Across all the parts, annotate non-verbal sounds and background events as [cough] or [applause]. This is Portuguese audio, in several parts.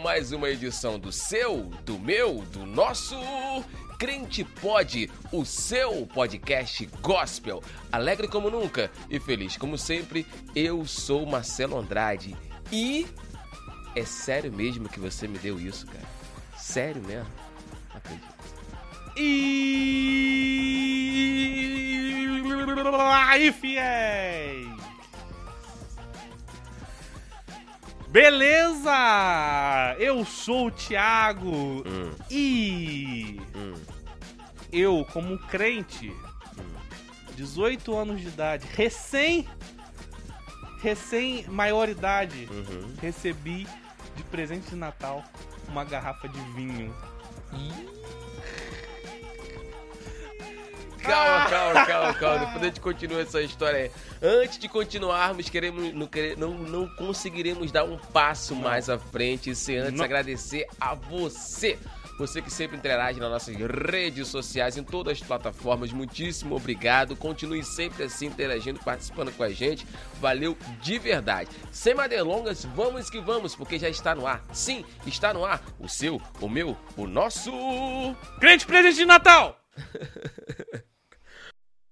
mais uma edição do seu, do meu, do nosso Crente Pod, o seu podcast gospel. Alegre como nunca e feliz como sempre, eu sou Marcelo Andrade. E é sério mesmo que você me deu isso, cara? Sério mesmo? Não acredito. E aí, fiéis! Beleza! Eu sou o Thiago Hum, e hum, eu, como crente, 18 anos de idade, recém recém maioridade, uhum. recebi de presente de Natal uma garrafa de vinho. Calma, calma, calma, calma. Depois a gente continua essa história aí. Antes de continuarmos, queremos, não, não, não conseguiremos dar um passo mais à frente sem antes Não. agradecer a você. Você que sempre interage nas nossas redes sociais, em todas as plataformas, muitíssimo obrigado. Continue sempre assim interagindo, participando com a gente. Valeu de verdade. Sem mais delongas, vamos que vamos, porque já está no ar. Sim, está no ar. O seu, o meu, o nosso. Crente presente de Natal! [laughs]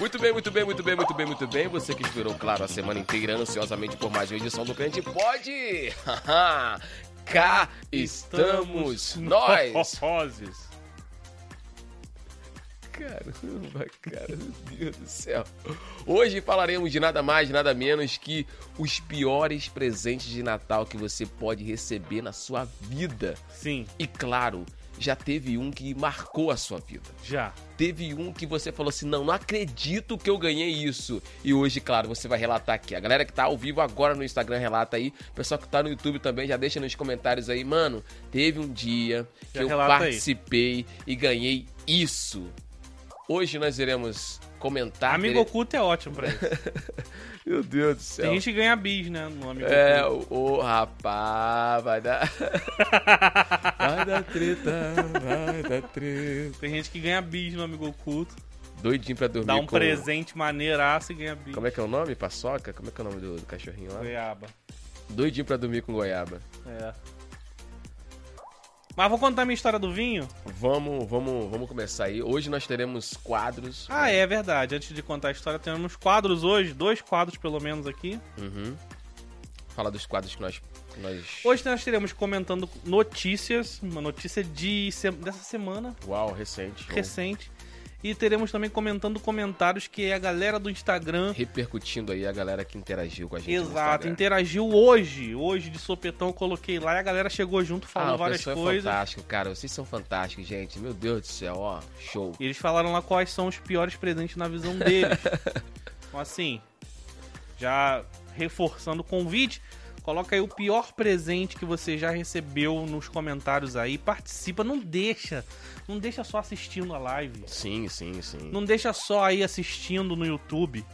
Muito bem, muito bem, muito bem, muito bem, muito bem. Você que esperou, claro, a semana inteira ansiosamente por mais uma edição do Crente Pode. [laughs] Cá estamos nós. Roses. Caramba, cara, meu Deus do céu. Hoje falaremos de nada mais, nada menos que os piores presentes de Natal que você pode receber na sua vida. Sim, E claro, já teve um que marcou a sua vida. já. Teve um que você falou assim: não, não acredito que eu ganhei isso. E hoje, claro, você vai relatar aqui. A galera que tá ao vivo agora no Instagram relata aí. O pessoal que tá no YouTube também já deixa nos comentários aí. Mano, teve um dia que Já eu relata aí. participei e ganhei isso. Hoje nós iremos comentar. Amigo oculto é ótimo pra isso. [laughs] Meu Deus do céu. Tem gente que ganha bis, né? No amigo É, oculto. o, o rapaz, vai dar. [laughs] vai dar treta, vai dar treta. Tem gente que ganha bis no amigo oculto. Doidinho pra dormir Dá um com... presente maneiraço e ganha bis. Como é que é o nome? Paçoca? Como é que é o nome do, do cachorrinho lá? Goiaba. Doidinho pra dormir com goiaba. É. Mas vou contar minha história do vinho. Vamos, vamos, vamos começar aí. Hoje nós teremos quadros. Ah, é verdade. Antes de contar a história, temos quadros hoje. Dois quadros, pelo menos, aqui. Uhum. Fala dos quadros que nós. que nós... Hoje nós teremos comentando notícias. Uma notícia de dessa semana, Uau, recente. Recente. E teremos também comentando comentários que a galera do Instagram Repercutindo aí a galera que interagiu com a gente. Exato, interagiu hoje. Hoje de sopetão eu coloquei lá e a galera chegou junto, Ah, falou o várias é coisas. fantástico, cara. Vocês são fantásticos, gente. Meu Deus do céu, ó. Show. E eles falaram lá quais são os piores presentes na visão deles. [laughs] então, assim, já reforçando o convite, coloca aí o pior presente que você já recebeu nos comentários aí. Participa, não deixa. Não deixa só assistindo a live. Sim, sim, sim. Não deixa só aí assistindo no YouTube.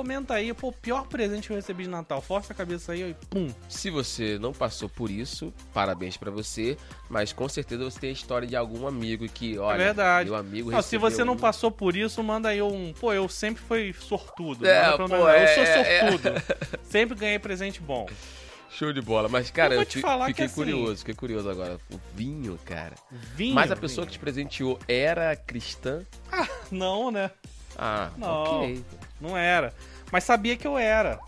Comenta aí, pô, o pior presente que eu recebi de Natal. Força a cabeça aí ó, e pum. Se você não passou por isso, parabéns pra você. Mas com certeza você tem a história de algum amigo que, olha, verdade. meu amigo Não, se você não um- passou por isso, manda aí um. Pô, eu sempre fui sortudo. É, pô, menos, é, eu sou é, sortudo. [laughs] Sempre ganhei presente bom. Show de bola. Mas, cara, Eu eu, te falar fiquei que, assim, curioso, fiquei curioso agora. O vinho, cara. Vinho. Mas a pessoa que vinho. te presenteou era cristã? Não, né? Ah, Não. ok. Não era. Mas sabia que eu era.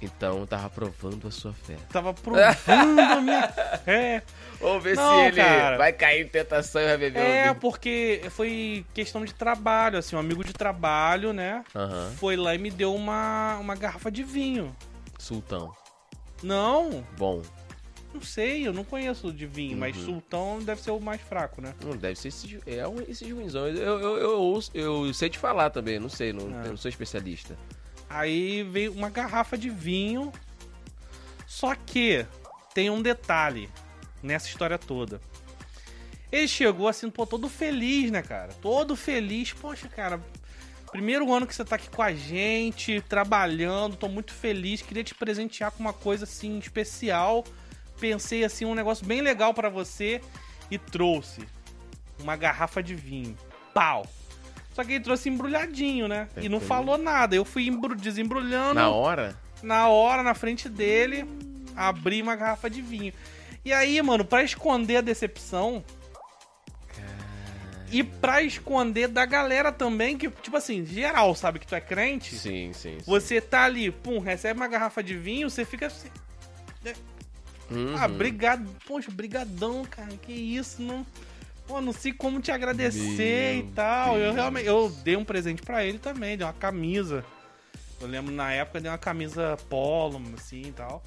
Então tava provando a sua fé. Tava provando a minha. [laughs] É. Vamos ver Não, se ele cara. vai cair em tentação e vai beber um É, vinho. porque foi questão de trabalho, assim, um amigo de trabalho, né? Aham. Foi lá e me deu uma, uma garrafa de vinho. Sultão. Não, Bom. Não sei, eu não conheço de vinho, mas Uhum. sultão deve ser o mais fraco, né? Não deve ser esse, é um- esse ruimzão. Eu, eu, eu, ouço- eu sei te falar também, não sei, não, Ah. eu não sou especialista. Aí veio uma garrafa de vinho. Só que tem um detalhe nessa história toda. Ele chegou assim, pô, todo feliz, né, cara? Todo feliz. Poxa, cara, primeiro ano que você tá aqui com a gente, trabalhando, tô muito feliz. Queria te presentear com uma coisa assim especial. Pensei assim, um negócio bem legal pra você e trouxe uma garrafa de vinho. Pau! Só que ele trouxe embrulhadinho, né? E não falou nada. Eu fui embru- desembrulhando Na hora? na hora, na frente dele, abri uma garrafa de vinho. E aí, mano, pra esconder a decepção e pra esconder da galera também, que, tipo assim, geral sabe que tu é crente, Sim, sim. sim. você tá ali, pum, recebe uma garrafa de vinho, você fica assim, Uhum. ah, obrigado, poxa, brigadão, cara, que isso, não... Pô, não sei como te agradecer Meu e tal. Eu Deus. realmente, eu dei um presente pra ele também, dei uma camisa. Eu lembro na época dei uma camisa polo, assim e tal.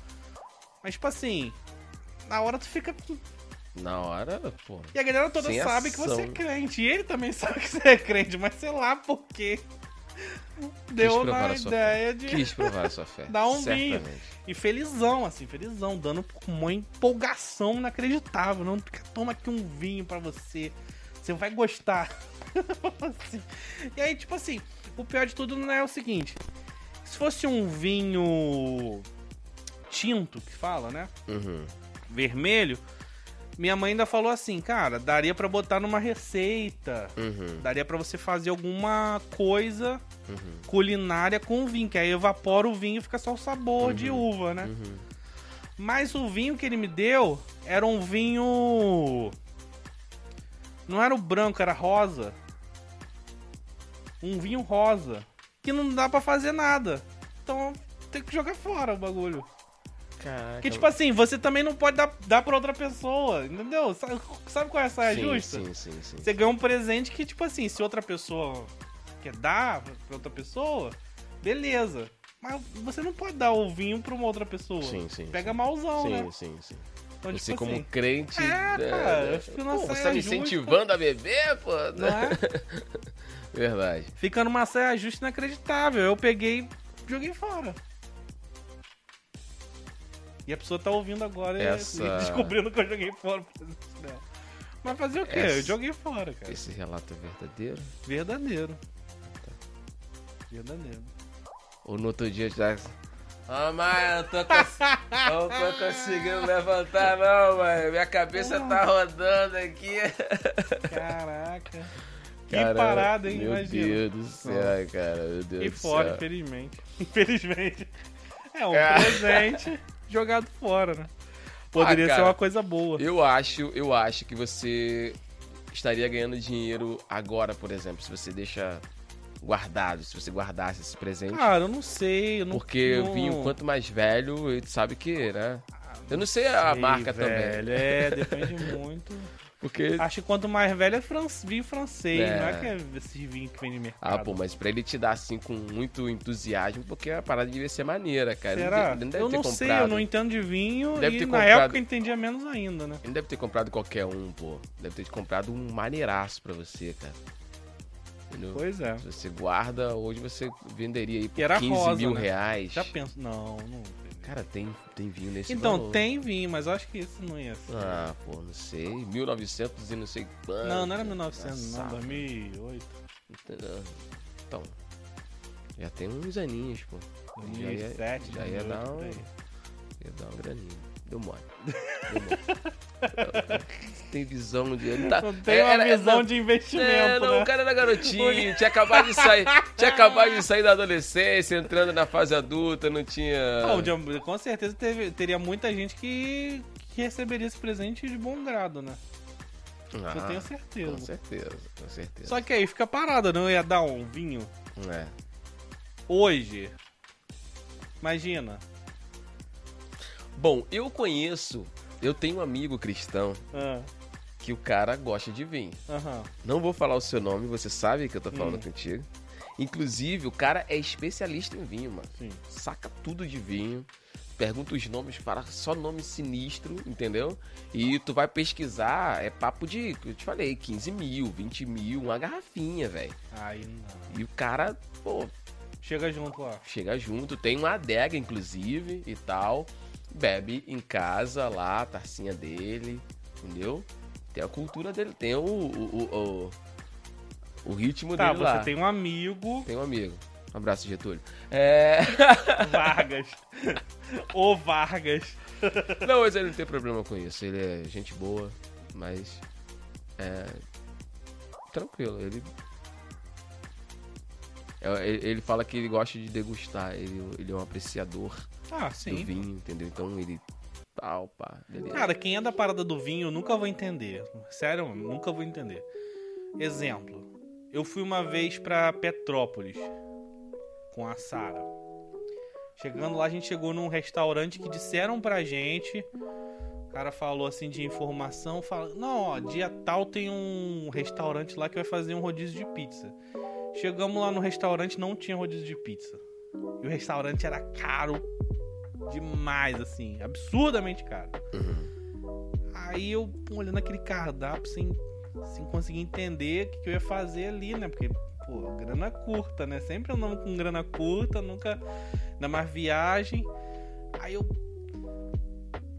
Mas, tipo assim, na hora tu fica. Na hora, pô. E a galera toda Sem sabe que você é ação. crente. E ele também [laughs] sabe que você é crente, mas sei lá por quê. Deu provar na a sua ideia de. Quis provar a sua [laughs] fé. Dá um vinho. E felizão, assim, felizão, dando com uma empolgação inacreditável. Não, toma aqui um vinho pra você. Você vai gostar. [laughs] Assim. E aí, tipo assim, o pior de tudo não é o seguinte. Se fosse um vinho tinto, que fala, né? Uhum. Vermelho, minha mãe ainda falou assim, cara, daria pra botar numa receita. Uhum. Daria pra você fazer alguma coisa Uhum. culinária com vinho, que aí evapora o vinho e fica só o sabor de Uhum. uva, né? Uhum. Mas o vinho que ele me deu era um vinho. Não era o branco, era rosa. Um vinho rosa. Que não dá pra fazer nada. Então tem que jogar fora o bagulho. Caraca. Porque, tipo assim, você também não pode dar, dar pra outra pessoa, entendeu? Sabe, sabe qual é a saia sim, justa? Sim, sim, sim. Você ganha um presente que, tipo assim, se outra pessoa quer dar pra outra pessoa, beleza. Mas você não pode dar o vinho pra uma outra pessoa. Sim, sim, Pega sim. malzão, Sim, né? sim, sim. Então, Você tipo como assim, crente. É, né, cara, né? eu fico na Pô, você tá me justa. incentivando a beber, pô? não é? [laughs] Verdade. Fica numa saia justa inacreditável. Eu peguei e joguei fora. E a pessoa tá ouvindo agora e- Essa- e descobrindo que eu joguei fora dela. Mas fazer o quê? Essa- Eu joguei fora, cara. Esse relato é verdadeiro? Verdadeiro. Verdadeiro. Ou no outro dia já. Ah, mãe, eu tô, cons... [laughs] eu não tô conseguindo levantar, não, mãe. Minha cabeça tá rodando aqui. Caraca. Que Cara, parada, hein? Meu Imagina. Deus do céu, cara. Meu Deus E do fora, céu. infelizmente. [laughs] Infelizmente. É um Ah. presente jogado fora, né? Poderia Ah, ser cara, uma coisa boa. Eu acho, eu acho que você estaria ganhando dinheiro agora, por exemplo, se você deixa guardado, se você guardasse esse presente. Cara, eu não sei. Eu não, porque não... o vinho, quanto mais velho, ele sabe que, né? Eu não sei a Sei, marca velho. também. É, depende [laughs] muito. Porque. Acho que quanto mais velho é fran... vinho francês, É. não é que é esse vinho que vem no mercado. Ah, pô, mas pra ele te dar assim com muito entusiasmo, porque a parada devia ser maneira, cara. Ele Será? deve- ele deve eu não sei, eu não entendo de vinho Deve e ter na comprado- época eu entendia menos ainda, né? Ele deve ter comprado qualquer um, pô. Deve ter comprado um maneiraço pra você, cara. Entendeu? Pois é. Se você guarda, hoje você venderia aí por E era 15 rosa, mil né? reais. Já penso. Não, não. Cara, tem, tem vinho nesse Então, valor. tem vinho, mas eu acho que esse não ia ser. Ah, pô, não sei. 1900 e não sei quanto. não, não era 1900, Essa não, safra. 2008. Entendeu? Então, já tem uns aninhos, pô. Já ia, 2007, já ia 2008, dar, um, ia dar uma graninha. Deu mole. Deu mole. tem visão de... Ele tá, Não tem uma era- visão não, de investimento, É, não, né? o cara era garotinho, tinha acabado de sair, tinha acabado de sair da adolescência, entrando na fase adulta, não tinha. Não, com certeza teve- teria muita gente que, que receberia esse presente de bom grado, né? Ah, eu tenho certeza. Com certeza, com certeza. Só que aí fica parada, não ia dar um vinho É. hoje. Imagina. Bom, eu conheço, eu tenho um amigo cristão Ah, que o cara gosta de vinho. Aham. Não vou falar o seu nome, você sabe que eu tô falando Hum. contigo. Inclusive, o cara é especialista em vinho, mano. Sim. Saca tudo de vinho. Pergunta os nomes para só nome sinistro, entendeu? E tu vai pesquisar, é papo de, eu te falei, 15 mil, 20 mil, uma garrafinha, velho. Aí não. E o cara, pô, Chega junto lá. chega junto, tem uma adega, inclusive, e tal. Bebe em casa lá, a tacinha dele, entendeu? Tem a cultura dele, tem o, o, o, o, ritmo Tá, dele você lá. tem um amigo, Tem um amigo. Um abraço, Getúlio. É... [laughs] Vargas. o Vargas. não, mas ele não tem problema com isso. Ele é gente boa, mas. É. Tranquilo, ele. É, Ele ele fala que ele gosta de degustar, ele, ele é um apreciador Ah, do sim. vinho, entendeu? Então ele. Tal, pá, beleza. Cara, quem é da parada do vinho, eu nunca vou entender. Sério, nunca vou entender. Exemplo. Eu fui uma vez pra Petrópolis com a Sara. Chegando lá, a gente chegou num restaurante que disseram pra gente. O cara falou assim de informação. Fala, não, ó, dia tal tem um restaurante lá que vai fazer um rodízio de pizza. Chegamos lá no restaurante, não tinha rodízio de pizza. E o restaurante era caro demais, assim, absurdamente caro. Aí eu olhando aquele cardápio sem, sem conseguir entender o que, que eu ia fazer ali, né? Porque, pô, grana curta, né? Sempre andando com grana curta, nunca. Ainda mais viagem. Aí eu.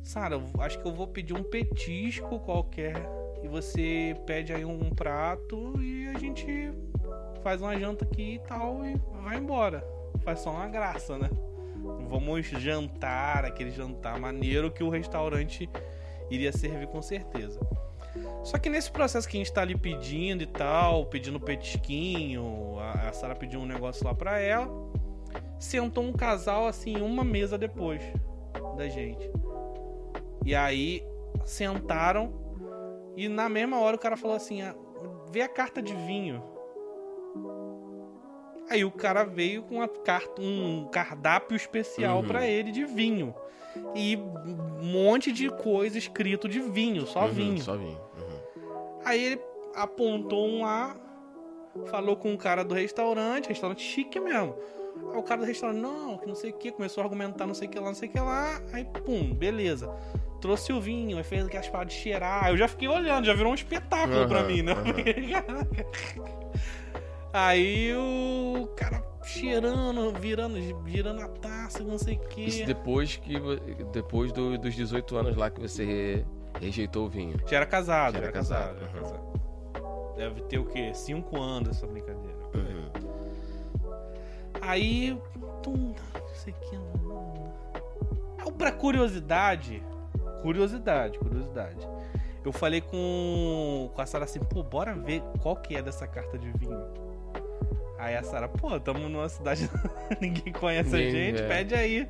Sara, acho que eu vou pedir um petisco qualquer. E você pede aí um prato e a gente faz uma janta aqui e tal e vai embora. Faz só uma graça, né? Vamos jantar, aquele jantar maneiro que o restaurante iria servir com certeza. Só que nesse processo que a gente tá ali pedindo e tal, pedindo petisquinho, a, Sara pediu um negócio lá pra ela, sentou um casal assim, uma mesa depois da gente. E aí sentaram e na mesma hora o cara falou assim: ah, vê a carta de vinho. Aí o cara veio com uma carta, um cardápio especial Uhum. pra ele de vinho. E um monte de coisa escrito de vinho, só Uhum, vinho. Só vinho. Uhum. Aí ele apontou um lá, falou com o cara do restaurante, restaurante chique mesmo. Aí o cara do restaurante, não, que não sei o que, começou a argumentar não sei o que lá, não sei o que lá. Aí, pum, beleza. Trouxe o vinho, aí fez aquelas paradas de cheirar. Eu já fiquei olhando, já virou um espetáculo pra Aham, mim, né? aham. [laughs] aí o cara cheirando, virando, girando a taça, não sei o que. Isso depois que depois do- dos 18 anos lá que você re- rejeitou o vinho. Já era casado, Já já era era casado. casado, aham. casado. Deve ter o quê? Cinco anos essa brincadeira. Uhum. Aí, tum, não sei o que. não, Pra curiosidade, curiosidade, curiosidade. Eu falei com, com a Sara assim, pô, bora ver qual que é dessa carta de vinho. Aí a Sara, pô, tamo numa cidade, [laughs] ninguém conhece a gente, é. pede aí.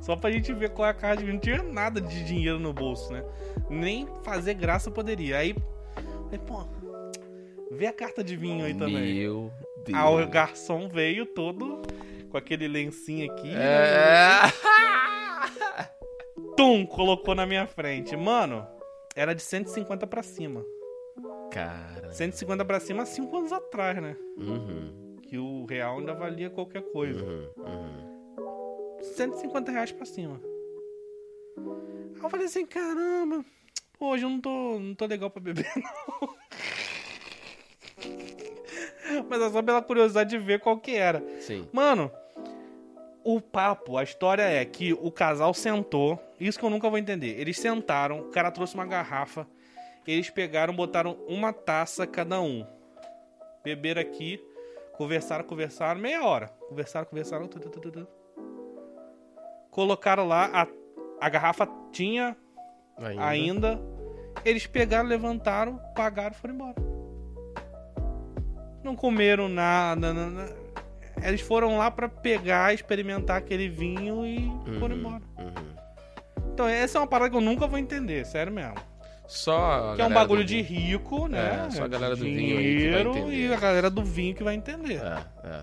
Só pra gente ver qual é a carta de vinho. Não tinha nada de dinheiro no bolso, né? Nem fazer graça poderia. Aí, aí pô, vê a carta de vinho aí também. Meu Deus. Ah, o garçom veio todo com aquele lencinho aqui. né? É. [laughs] Tum, colocou na minha frente. Mano, era de 150 pra cima. Cara. 150 pra cima há 5 anos atrás, né? Uhum, Que o real ainda valia qualquer coisa. uhum, uhum. 150 reais pra cima. Aí eu falei assim, caramba, hoje eu não tô, não tô legal pra beber, [laughs] não. Mas é só pela curiosidade de ver qual que era. Sim. Mano, o papo, a história é que o casal sentou, isso que eu nunca vou entender. Eles sentaram, o cara trouxe uma garrafa, eles pegaram, botaram uma taça cada um. Beberam aqui, conversaram, conversaram, meia hora. Conversaram, conversaram. tu, tu, tu. Colocaram lá, a, a garrafa tinha Ainda. ainda. Eles pegaram, levantaram, pagaram e foram embora. Não comeram nada. na- na- Eles foram lá pra pegar, experimentar aquele vinho e foram Uhum, embora. uhum. Então, essa é uma parada que eu nunca vou entender, sério mesmo. Só. que é um bagulho de rico, né? É, só a galera do vinho aí que vai Dinheiro entender. E a galera do vinho que vai entender. É, é.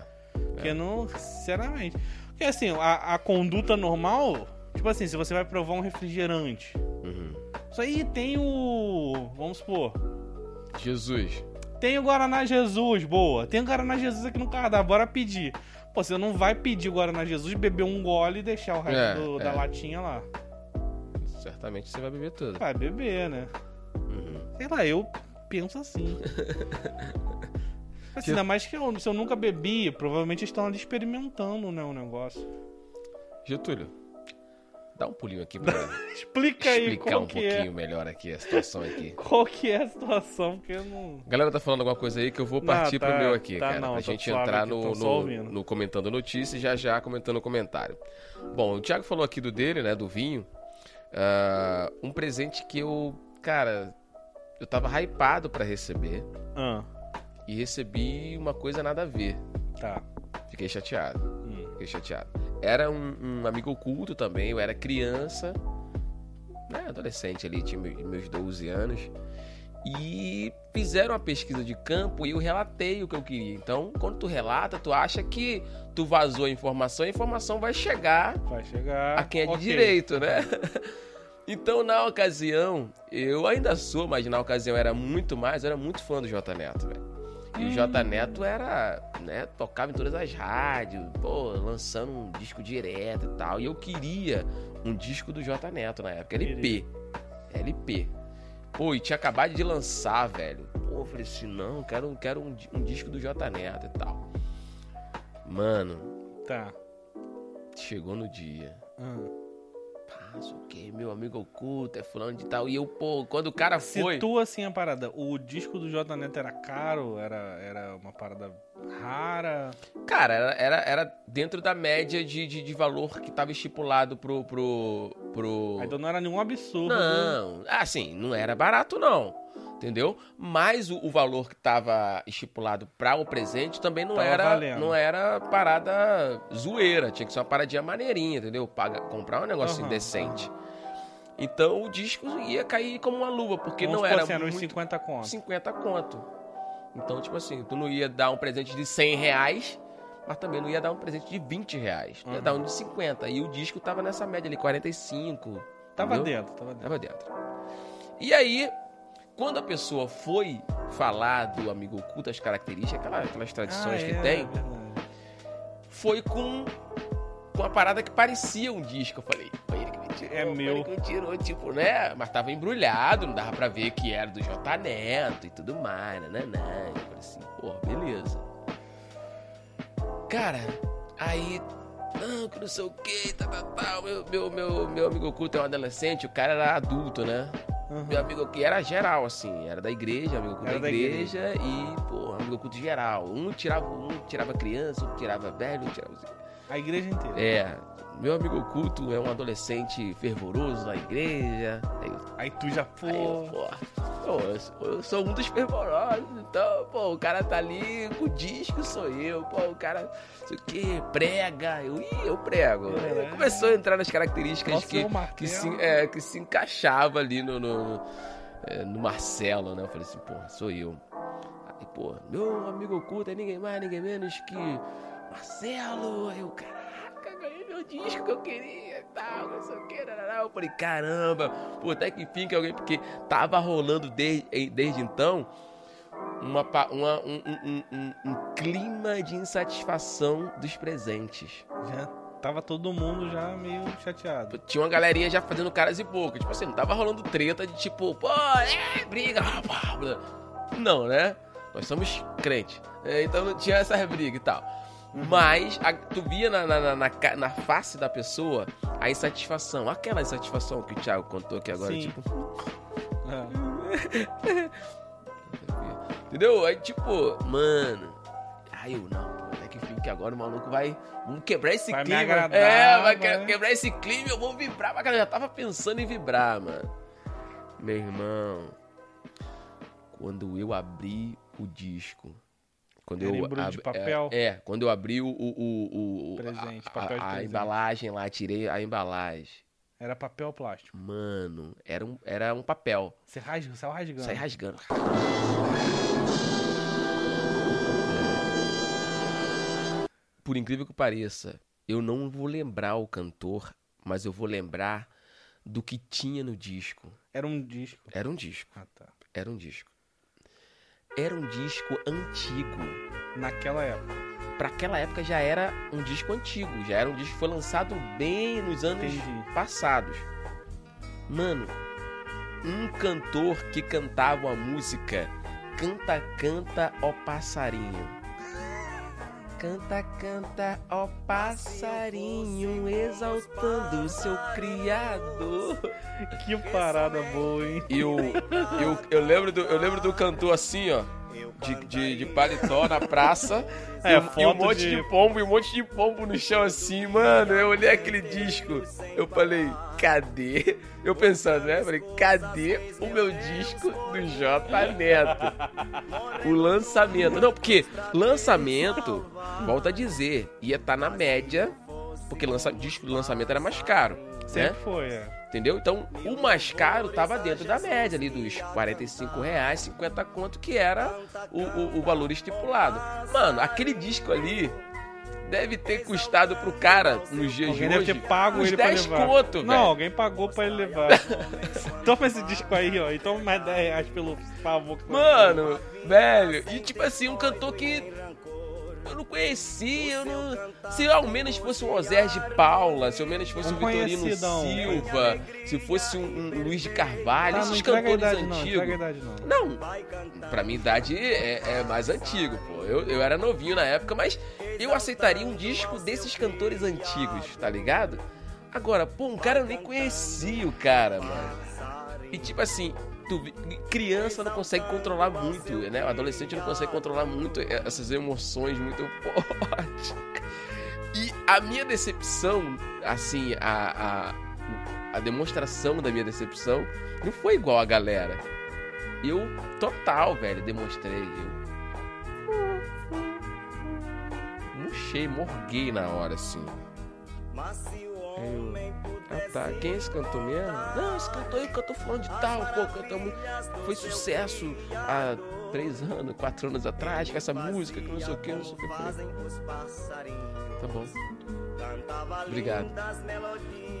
Porque não, sinceramente. Porque assim, a, a conduta normal, tipo assim, se você vai provar um refrigerante, Uhum. isso aí tem o. Vamos supor. Jesus. Tem o Guaraná Jesus, boa. Tem o Guaraná Jesus aqui no cardápio, bora pedir. Pô, você não vai pedir o Guaraná Jesus, beber um gole e deixar o resto É, do- é. da latinha lá. Certamente você vai beber tudo. Vai beber, né? Uhum. Sei lá, eu penso assim. [laughs] Assim, ainda mais que eu, se eu nunca bebi, provavelmente eles estão ali experimentando, né, o negócio. Getúlio, dá um pulinho aqui pra [laughs] Explica aí explicar um que pouquinho é. melhor aqui a situação aqui. [laughs] Qual que é a situação, porque eu não... Galera tá falando alguma coisa aí que eu vou Não, partir tá- pro meu aqui, tá cara. não, pra gente entrar aqui, no, no, no comentando notícia e já já comentando o comentário. Bom, o Thiago falou aqui do dele, né, do vinho. Ah, um presente que eu, cara, eu tava hypado pra receber Ah, e recebi uma coisa nada a ver. tá. Fiquei chateado. Hum. Fiquei chateado. Era um, um amigo oculto também, eu era criança, né, adolescente ali, tinha meus meus 12 anos. E fizeram uma pesquisa de campo e eu relatei o que eu queria. Então, quando tu relata, tu acha que tu vazou a informação, a informação vai chegar Vai chegar... a quem é de Ok. direito, né? [laughs] Então, na ocasião, eu ainda sou, mas na ocasião era muito mais, eu era muito fã do J Neto, velho. E o J Neto era, né, tocava em todas as rádios, pô, lançando um disco direto e tal. E eu queria um disco do J Neto na época, LP. LP. Pô, e tinha acabado de lançar, velho. Pô, eu falei assim, não, quero, quero um, um disco do J Neto e tal. Mano, Tá. chegou no dia. Ah. Pá, sei o que, meu amigo oculto, é fulano de tal. E eu, pô, quando o cara foi. Situa assim a parada. O disco do J Neto era caro? Era, era uma parada rara? Cara, era, era, era dentro da média de, de, de valor que tava estipulado pro. pro. pro... Aí então não era nenhum absurdo. Não, assim, não era barato, não. Entendeu? Mas o, o valor que tava estipulado para o presente também não Tava era valendo. não era parada zoeira. Tinha que ser uma paradinha maneirinha, entendeu? Paga, comprar um negocinho Aham, decente. Então o disco ia cair como uma luva, porque Vamos não era assim, uns muito 50 conto. 50 conto. Então, tipo assim, tu não ia dar um presente de 100 reais, mas também não ia dar um presente de 20 reais. Tu ia Uhum. dar um de 50. E o disco tava nessa média ali, 45. Tava entendeu? dentro, tava dentro. Tava dentro. E aí, quando a pessoa foi falar do amigo oculto, as características, aquela- aquelas tradições Ah, que é, tem, é foi com, com uma parada que parecia um disco. Eu falei, foi ele que me tirou. É foi meu. ele que me tirou, tipo, né? Mas tava embrulhado, não dava pra ver que era do J Neto e tudo mais, né? Eu falei assim, pô, beleza. Cara, aí. Não, que não sei o que, tal, tal, tal. Meu, meu, meu, meu amigo oculto é um adolescente, o cara era adulto, né? Uhum. Meu amigo oculto era geral, assim, era da igreja, amigo Era da da igreja, e, pô, amigo oculto geral. Um tirava, um tirava criança, outro tirava velho, um tirava. A igreja inteira. É, meu amigo oculto é um adolescente fervoroso na igreja. Aí, eu- Aí tu já, pô. eu, pô, eu sou, eu sou um dos fervorosos, então, pô, o cara tá ali com o disco, sou eu, pô, o cara, sei o que, prega, eu, ih, eu prego. É. começou a entrar nas características Nossa, que, é o que, se, é, que se encaixava ali no, no, é, no Marcelo, né? Eu falei assim, pô, sou eu. Aí, pô, meu amigo oculto é ninguém mais, ninguém menos que Marcelo. Aí caraca, ganhei meu disco que eu queria e tal, não sei o que. Eu falei, caramba, pô, até que enfim que alguém, porque tava rolando desde, desde então uma, uma- um, um- um- um clima de insatisfação dos presentes. Já tava todo mundo já meio chateado. Tinha uma galerinha já fazendo caras e bocas. Tipo assim, não tava rolando treta de tipo, pô, é, briga. blá, blá, blá. Não, né? Nós somos crentes. É, então não tinha essas brigas e tal. Mas a- tu via na, na, na, na face da pessoa a insatisfação. Aquela insatisfação que o Thiago contou aqui agora, Sim. tipo. É. Entendeu? Aí, tipo, mano. Aí eu, não, pô, até que enfim, que agora o maluco vai. Vamos quebrar esse Vai me clima. agradar, é, vai que- vai. quebrar esse clima, eu vou vibrar. Mas cara, eu já tava pensando em vibrar, mano. Meu irmão. Quando eu abri o disco. Quando Era eu embrulho de ab- papel? É, é, quando eu abri o. o, o, Presente, a, a- a embalagem lá, tirei a embalagem. Era papel ou plástico. Mano, era um, era um papel. Você rasga, saiu rasgando. Sai rasgando. Por incrível que pareça, eu não vou lembrar o cantor, mas eu vou lembrar do que tinha no disco. Era um disco. Era um disco, Ah, tá. era um disco. Era um disco antigo. Naquela época. Pra aquela época já era um disco antigo, já era um disco que foi lançado bem nos anos Entendi. passados. Mano, um cantor que cantava a música Canta, canta, ó passarinho. Canta, canta, ó passarinho, exaltando o seu criador. Que parada boa, hein? E o, eu, eu, lembro do, eu lembro do cantor assim, ó. De, de, de paletó na praça. É, e, um- e um foto monte de- de... pombo, e um monte de pombo no chão assim, mano. Eu olhei aquele disco. Eu falei, cadê? Eu pensando, né? Eu falei, cadê o meu disco do J Neto? O lançamento. Não, porque lançamento, volta a dizer, ia estar na média. Porque lança, disco do lançamento era mais caro. Né? Sempre foi, é. Entendeu? Então, o mais caro tava dentro da média ali dos 45 reais, 50 conto, que era o, o, o valor estipulado. Mano, aquele disco ali deve ter custado pro cara nos dias Alguém de deve hoje ter pago uns ele pra 10 levar. conto, Não, velho. alguém pagou pra ele levar. [laughs] toma esse disco aí, ó. E toma mais 10 reais pelo favor que Mano, velho. E tipo assim, um cantor que eu não conhecia, eu não... Se ao menos fosse um Ozer de Paula, se ao menos fosse um, Um Vitorino. Silva, se fosse um, um Luiz de Carvalho, Tá, não esses cantores idade, não. antigos. A idade, não. Não, pra minha idade é, é mais antigo, pô. Eu, eu era novinho na época, mas eu aceitaria um disco desses cantores antigos, tá ligado? Agora, pô, um cara eu nem conhecia o cara, mano. E tipo assim, vi- criança não consegue controlar muito, né? O adolescente não consegue controlar muito essas emoções muito [laughs] fortes. E a minha decepção, assim, a, a, a demonstração da minha decepção não foi igual a galera. Eu, total, velho, demonstrei. Eu. Murchei, morguei na hora, assim. Eu. Ah tá, quem é esse cantor mesmo? Não, esse cantor aí, cantor falando de tal, pô, cantor muito. Foi sucesso há três anos, quatro anos atrás, com essa música, que não sei o que, não sei o que. Tá bom. Obrigado.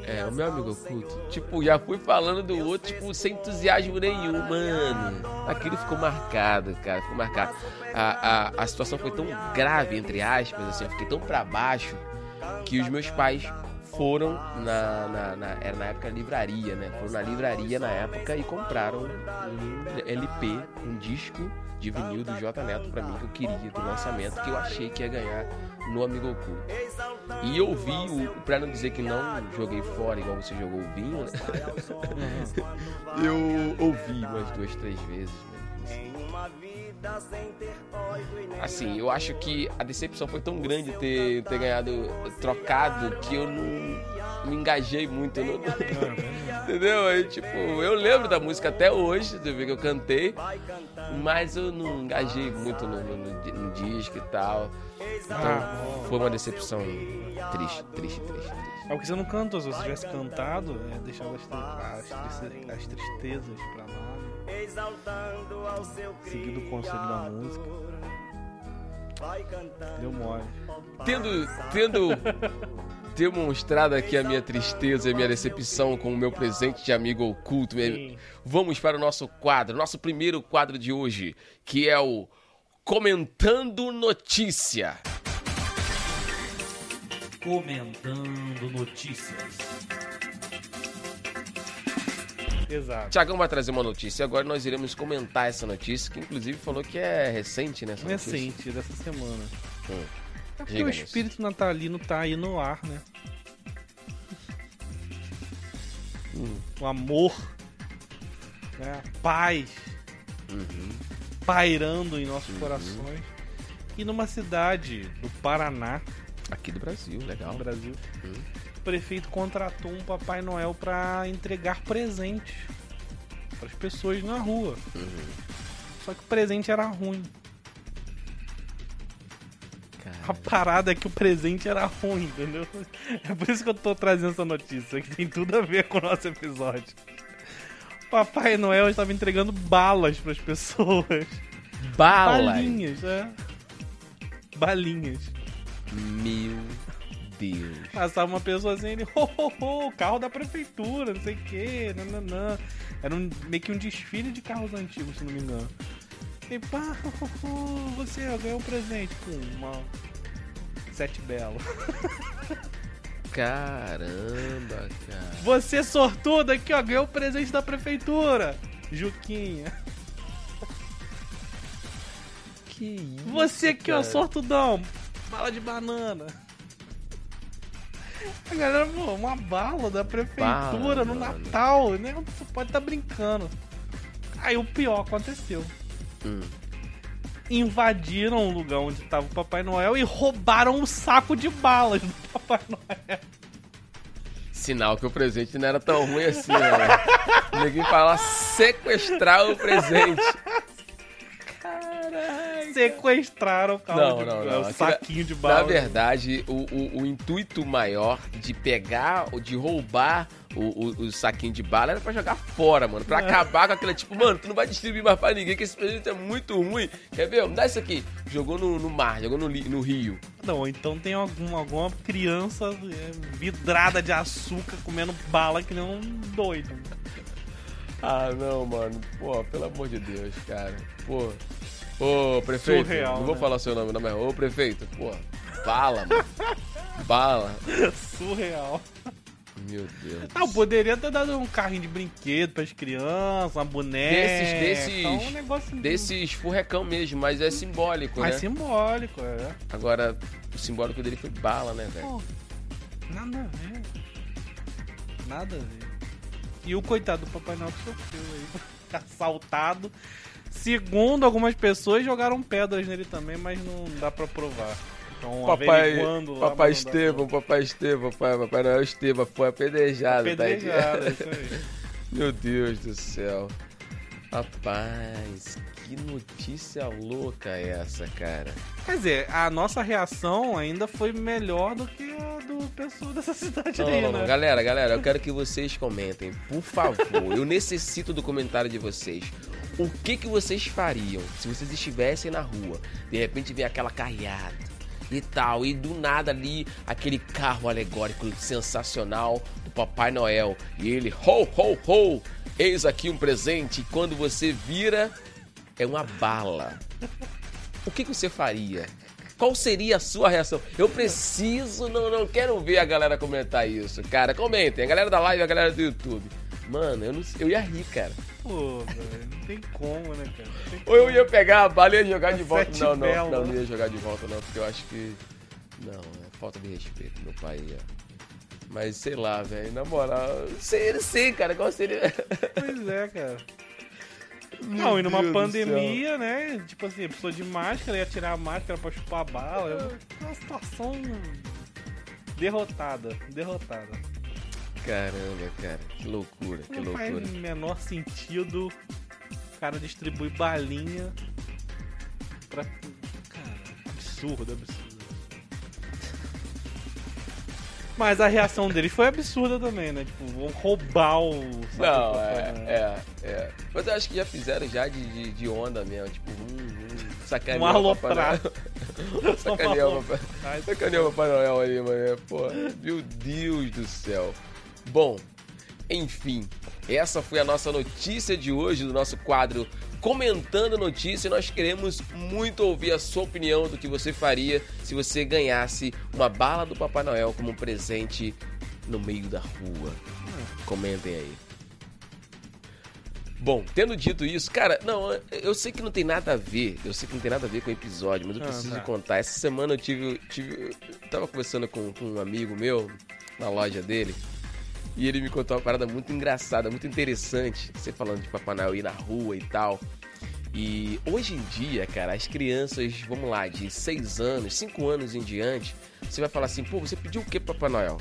É, o meu amigo oculto. Tipo, já fui falando do outro, tipo, sem entusiasmo nenhum, mano. Aquilo ficou marcado, cara, ficou marcado. A, a, a situação foi tão grave, entre aspas, assim, eu fiquei tão pra baixo que os meus pais foram na, na, na- era na época livraria, né? Foram na livraria na época e compraram um LP, um disco de vinil do J Neto pra mim que eu queria do lançamento que eu achei que ia ganhar no Amigo Oculto. E eu vi, o, pra não dizer que não joguei fora igual você jogou o vinho, né? [laughs] eu ouvi umas duas, três vezes, né? Assim, eu acho que a decepção foi tão grande ter, ter ganhado trocado que eu não me engajei muito. não- [laughs] Entendeu? Aí, tipo, eu lembro da música até hoje, vê que eu cantei, mas eu não engajei muito no, no- no di- no disco e tal. Então, foi uma decepção triste, triste, triste, triste. É porque você não cantou, se você tivesse cantado, é deixado as, as, as tristezas pra lá. né? Seguido o conselho da música. Deu mole. Tendo, tendo demonstrado aqui a minha tristeza e a minha decepção com o meu presente de amigo oculto, Sim. vamos para o nosso quadro, nosso primeiro quadro de hoje, que é o Comentando Notícia. Comentando notícias. Exato. Tiagão vai trazer uma notícia e agora nós iremos comentar essa notícia, que inclusive falou que é recente, né? essa notícia? Recente, dessa semana. Hum. É porque Diga, o espírito natalino tá aí no ar, né? Hum. O amor, né? a paz Uhum. pairando em nossos corações. E numa cidade do Paraná, Aqui do Brasil, legal. no Brasil, Hum. Prefeito contratou um Papai Noel para entregar presentes para as pessoas na rua. Uhum. Só que o presente era ruim. A parada é que o presente era ruim, entendeu? É por isso que eu tô trazendo essa notícia, que tem tudo a ver com o nosso episódio. Papai Noel estava entregando balas para as pessoas. bala! Balinhas, é. Balinhas. Meu Deus. Passava uma pessoa assim, ele, ho, ho, ho, carro da prefeitura, não sei o que, nananã. Era um, meio que um desfile de carros antigos, se não me engano. E pá, você ganhou um presente com uma sete belo. Caramba, cara. Você sortudo aqui, ó, ganhou um presente da prefeitura. Juquinha. Que isso, Você aqui, ó, cara. sortudão. Bala de banana. A galera, pô, uma bala da prefeitura Bala, no mano. Natal, né? Você pode estar brincando. Aí o pior aconteceu. Hum. Invadiram o lugar onde tava o Papai Noel e roubaram um saco de balas do Papai Noel. Sinal que o presente não era tão ruim assim, né? Ninguém fala sequestrar o presente. Sequestraram o carro Não, de não, é, não. o Aqui, saquinho de Na balas. verdade, o, o- o intuito maior de pegar, ou de roubar o, o- o saquinho de bala era pra jogar fora, mano. É. Pra acabar com aquele tipo, mano, tu não vai distribuir mais pra ninguém, que esse presente é muito ruim. Quer ver? Me dá isso aqui. Jogou no, no mar, jogou no, no rio. Não, então tem alguma, alguma criança é, vidrada de açúcar comendo bala que nem um doido. Ah, não, mano. Pô, pelo amor de Deus, cara. Pô. Ô, prefeito. Surreal, não vou né? falar seu nome, não, mas. Ô, prefeito, pô. Bala, mano. Bala. Surreal. Meu Deus. Não, poderia ter dado um carrinho de brinquedo pras crianças, uma boneca. Desses- desses- um negócio Desses furrecão mesmo, mas é simbólico, mais né? simbólico, é. Agora, o simbólico dele foi bala, né, velho? Pô, nada a ver. Nada a ver. E o coitado do Papai Noel que sofreu aí. [laughs] Assaltado. Segundo algumas pessoas, jogaram pedras nele também, mas não dá pra provar. Então, Papai, lá, papai Estevam, papai Estevam, papai, papai Noel Estevam, foi apedrejado, tá [laughs] isso aí. Meu Deus do céu. Rapaz, que notícia louca essa, cara. Quer dizer, a nossa reação ainda foi melhor do que a do pessoal dessa [laughs] cidade Não, aí, não, né? não. Galera, galera, eu quero que vocês comentem, por favor. Eu necessito do comentário de vocês. O que que vocês fariam se vocês estivessem na rua? De repente vem aquela carreata e tal, e do nada ali aquele carro alegórico sensacional do Papai Noel. E ele, ho, ho, ho, eis aqui um presente. E quando você vira, é uma bala. O que, que você faria? Qual seria a sua reação? Eu preciso, não, não quero ver a galera comentar isso. Cara, comentem. A galera da live a galera do YouTube. Mano, eu, não, eu ia rir, cara. Pô, velho, não tem como, né, cara? Tem Ou eu ia pegar a bala e ia jogar de volta. Não, não, não, não ia jogar de volta, não, porque eu acho que. Não, é falta de respeito, meu pai. É. Mas sei lá, velho, na moral, sei, sei, cara, qual seria. Pois é, cara. Não, e numa Deus pandemia, né? Tipo assim, a pessoa de máscara ia tirar a máscara pra chupar a bala. É uma situação derrotada. Derrotada. Caramba, cara, que loucura, que Não faz loucura. o menor sentido o cara distribuir balinha pra. Cara, absurdo, absurdo. Mas a reação deles foi absurda também, né? Tipo, vão roubar o. Não, é, Noel. é, é. Mas eu acho que já fizeram já de, de, de onda mesmo, tipo, hum, hum, sacanear Um o Papai aloprar. Noel. [laughs] Sacanear o Papai o Noel ali, mano. Pô, meu Deus do céu. Bom, enfim, essa foi a nossa notícia de hoje do nosso quadro Comentando Notícia. Nós queremos muito ouvir a sua opinião do que você faria se você ganhasse uma bala do Papai Noel como um presente no meio da rua. Comentem aí. Bom, tendo dito isso, cara, não, eu sei que não tem nada a ver, eu sei que não tem nada a ver com o episódio, mas eu Ah, preciso tá. contar. Essa semana eu tive, tive eu tava conversando com, com um amigo meu na loja dele e ele me contou uma parada muito engraçada, muito interessante, você falando de Papai Noel ir na rua e tal. E hoje em dia, cara, as crianças, vamos lá, de 6 anos, 5 anos em diante, você vai falar assim, pô, você pediu o que pro Papai Noel?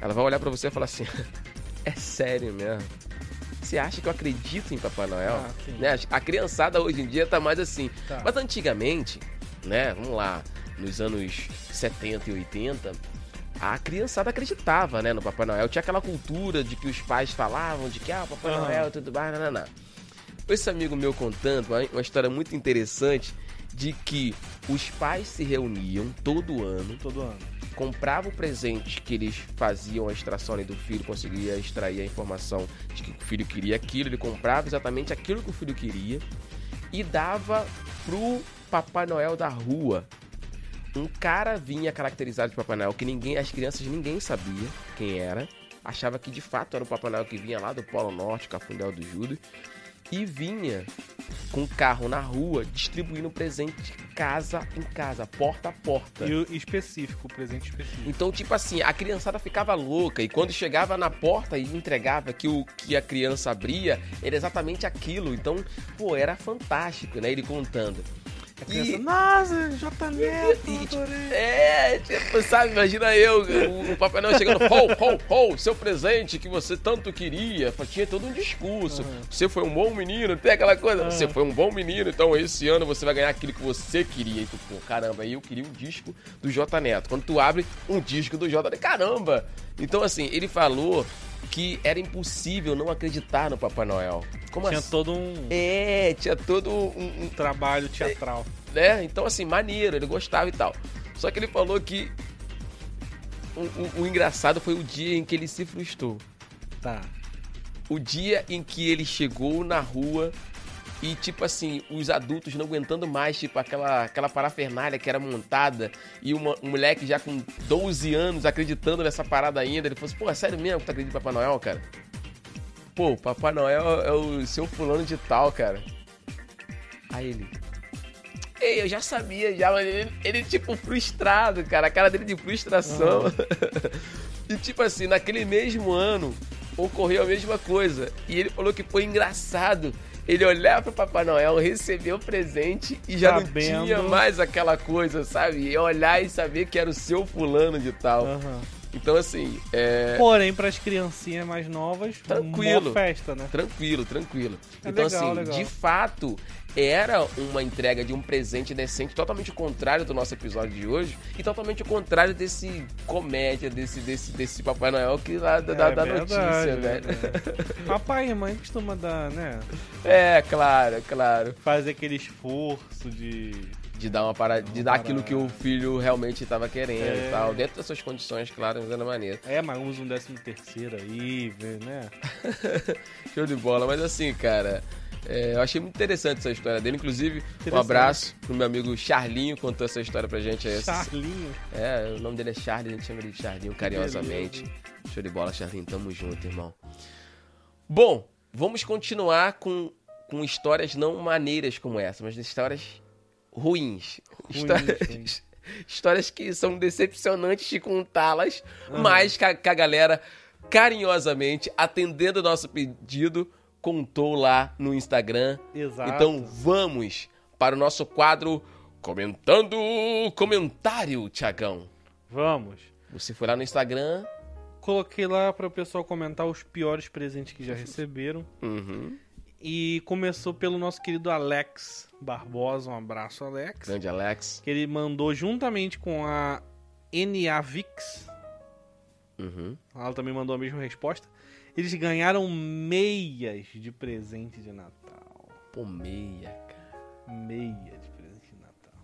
Ela vai olhar pra você e falar assim, [laughs] é sério mesmo? Você acha que eu acredito em Papai Noel? Ah, né? A criançada hoje em dia tá mais assim. Tá. Mas antigamente, né, vamos lá, nos anos 70 e 80, a criançada acreditava, né, no Papai Noel. Tinha aquela cultura de que os pais falavam de que, ah, Papai Aham. Noel e tudo mais, não, não, não. Esse amigo meu contando uma, uma história muito interessante de que os pais se reuniam todo ano, Todo ano. compravam o presente que eles faziam a extração ali do filho, conseguia extrair a informação de que o filho queria aquilo, ele comprava exatamente aquilo que o filho queria e dava pro Papai Noel da rua. Um cara vinha caracterizado de Papai Noel que ninguém, as crianças ninguém sabia quem era. Achava que de fato era o Papai Noel que vinha lá do Polo Norte, Cafundel do Judas. E vinha com o carro na rua distribuindo presente casa em casa, porta a porta. E o específico, o presente específico. Então, tipo assim, a criançada ficava louca e quando chegava na porta e entregava que o que a criança abria era exatamente aquilo. Então, pô, era fantástico, né? Ele contando. A criança, E- nossa, J Neto, adorei. é, tipo, sabe, imagina eu, o, o Papai Noel chegando, ho, ho, ho, seu presente que você tanto queria, tinha todo um discurso, você foi um bom menino, tem aquela coisa, você foi um bom menino, então esse ano você vai ganhar aquilo que você queria, e tu, pô, caramba, aí eu queria um disco do J Neto, quando tu abre um disco do J Neto, caramba, então assim, ele falou que era impossível não acreditar no Papai Noel, como Tinha assim? todo um É, tinha todo um- um, trabalho teatral. né? Então, assim, maneiro, ele gostava e tal. Só que ele falou que o, o- o engraçado foi o dia em que ele se frustrou. Tá. O dia em que ele chegou na rua e, tipo assim, os adultos não aguentando mais, tipo, aquela, aquela parafernália que era montada e uma, um moleque já com 12 anos acreditando nessa parada ainda. Ele falou assim, pô, é sério mesmo que tu acredita em Papai Noel, cara? Pô, Papai Noel é o seu fulano de tal, cara. Aí ele... Ei, eu já sabia já, mas ele, ele, tipo, frustrado, cara. A cara dele de frustração. [laughs] e, tipo assim, naquele mesmo ano, ocorreu a mesma coisa. E ele falou que foi engraçado ele olhar pro Papai Noel, receber o presente e já não Sabendo. tinha mais aquela coisa, sabe? E olhar e saber que era o seu fulano de tal. Aham. Então, assim, é. Porém, pras criancinhas mais novas, Tranquilo. festa, né? Tranquilo, tranquilo. É então, legal, assim, legal. de fato, era uma entrega de um presente decente, totalmente o contrário do nosso episódio de hoje, e totalmente o contrário desse comédia, desse, desse, desse Papai Noel que lá da, da- É da verdade, notícia, né? é. Papai e mãe costumam dar, né? É, claro, claro. Fazer aquele esforço de. De dar uma parada, de dar aquilo que o filho realmente estava querendo É. e tal. Dentro dessas condições, claro, mas era maneiro. É, mas usa um décimo terceiro aí, né? [laughs] Show de bola, mas assim, cara. é, eu achei muito interessante essa história dele. Inclusive, um abraço pro meu amigo Charlinho, contou essa história pra gente. aí, essa- Charlinho. É, o nome dele é Charlie, a gente chama ele de Charlinho carinhosamente. Show de bola, Charlinho, tamo junto, irmão. Bom, vamos continuar com, com histórias não maneiras como essa, mas histórias ruins. histórias, ruins. [laughs] histórias que são decepcionantes de contá-las, mas que a, que a galera carinhosamente, atendendo o nosso pedido, contou lá no Instagram. Exato. Então vamos para o nosso quadro Comentando o Comentário, Tiagão. Vamos. Você foi lá no Instagram. Coloquei lá para o pessoal comentar os piores presentes que já receberam. Uhum. E começou pelo nosso querido Alex Barbosa. Um abraço, Alex. Grande Alex. Que ele mandou juntamente com a NAVix. Uhum. Ela também mandou a mesma resposta. Eles ganharam meias de presente de Natal. Pô, meia, cara. Meia de presente de Natal.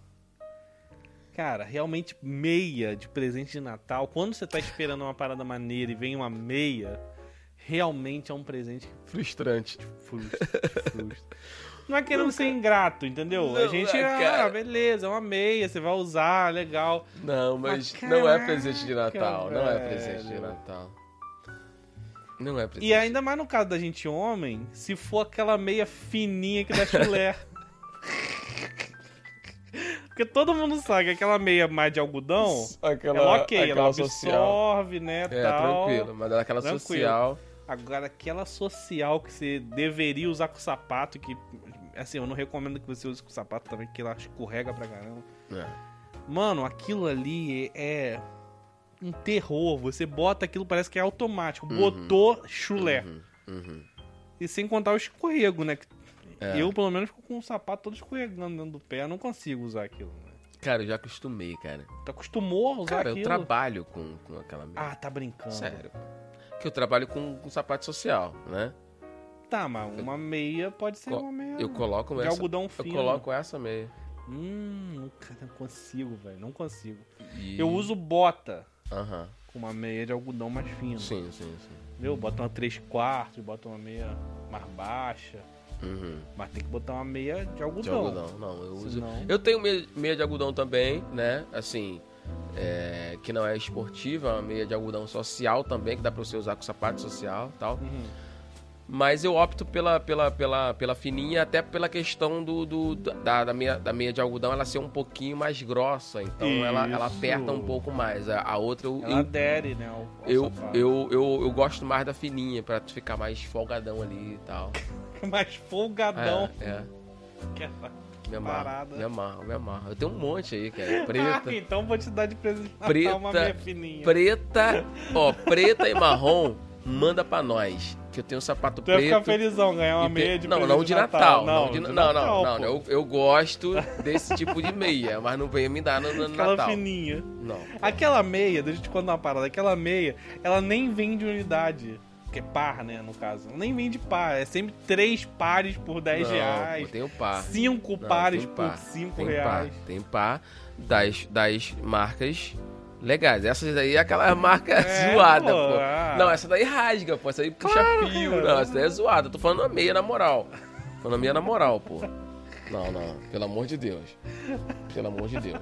Cara, realmente meia de presente de Natal. Quando você tá esperando uma parada maneira e vem uma meia, realmente é um presente Frustrante. frustra. [laughs] frustra. Não é querendo ser ingrato, entendeu? a Não, gente, é, ah, cara. beleza, é uma meia, você vai usar, legal. Não, mas Mas não é presente de Natal. Não é presente de velho. Natal. Não é presente. E ainda mais no caso da gente homem, se for aquela meia fininha que dá chulé. [laughs] Porque todo mundo sabe que aquela meia mais de algodão, Aquela, ela ok, aquela ela social. absorve, né, É, tal. tranquilo. Mas aquela Tranquilo. social. Agora, aquela social que você deveria usar com sapato, que, assim, eu não recomendo que você use com sapato também, porque ela escorrega pra caramba. É. Mano, aquilo ali é um terror. Você bota aquilo, parece que é automático. Botou chulé. Uhum, uhum. E sem contar o escorrego, né? Que É. Eu, pelo menos, fico com o sapato todo escorregando dentro do pé. Eu não consigo usar aquilo. Né? Cara, eu já acostumei, cara. Tu acostumou a usar Cara, eu aquilo? trabalho com, com aquela meia. Ah, tá brincando. Sério. Que eu trabalho com, com sapato social, né? Tá, mas uma meia pode ser Co- uma meia... Eu coloco de essa. algodão Eu fino. coloco essa meia. Hum, nunca não consigo, velho. Não consigo. E- Eu uso bota Aham. com uma meia de algodão mais fino. Sim, sim, sim. Meu, bota uma 3 quartos, bota uma meia mais baixa. Uhum. Mas tem que botar uma meia de De algodão. algodão. Não, eu uso. Senão- Eu tenho meia, meia de algodão também, né? Assim, é, que não é esportiva, é uma meia de algodão social também, que dá pra você usar com sapato social e tal. Uhum. Mas eu opto pela, pela, pela, pela fininha, até pela questão do, do- da, da, meia, da meia de algodão ela ser um pouquinho mais grossa. Então ela, ela aperta um pouco mais. A, a outra eu, Ela adere, né? Ao, ao eu, eu, eu, eu gosto mais da fininha, pra tu ficar mais folgadão ali e tal. [laughs] Mais folgadão. É, é. Me amarro, Parada. me amarro, me amarro. Eu tenho um monte aí, cara. [laughs] Ah, Preta, então vou te dar de presente de Natal Preta- uma meia fininha. preta, [laughs] ó, preta e marrom, manda pra nós. Que eu tenho um sapato Tu vai ficar preto. felizão ganhar uma meia de não, não de Natal. Não, de- de não, Natal, não, não, pô. Eu, eu gosto desse tipo de meia, mas não venha me dar no, no Aquela Natal. fininha. Não. Aquela meia, deixa eu te contar uma parada. Aquela meia, ela nem vende unidade. Que é par, né, no caso. Nem vende par. É sempre três pares por 10 não, reais. pô, tem o par. Cinco Não, pares tem por par, 5 tem reais. Par, tem par das, das marcas legais. Essas daí é aquela marca É, zoada, pô, pô. ah. Não, essa daí rasga, pô. Essa daí puxa Claro, fio. cara. Não, essa daí é zoada. Tô falando a meia na moral. Falando a meia na moral, pô. Não, não. Pelo amor de Deus. Pelo amor de Deus.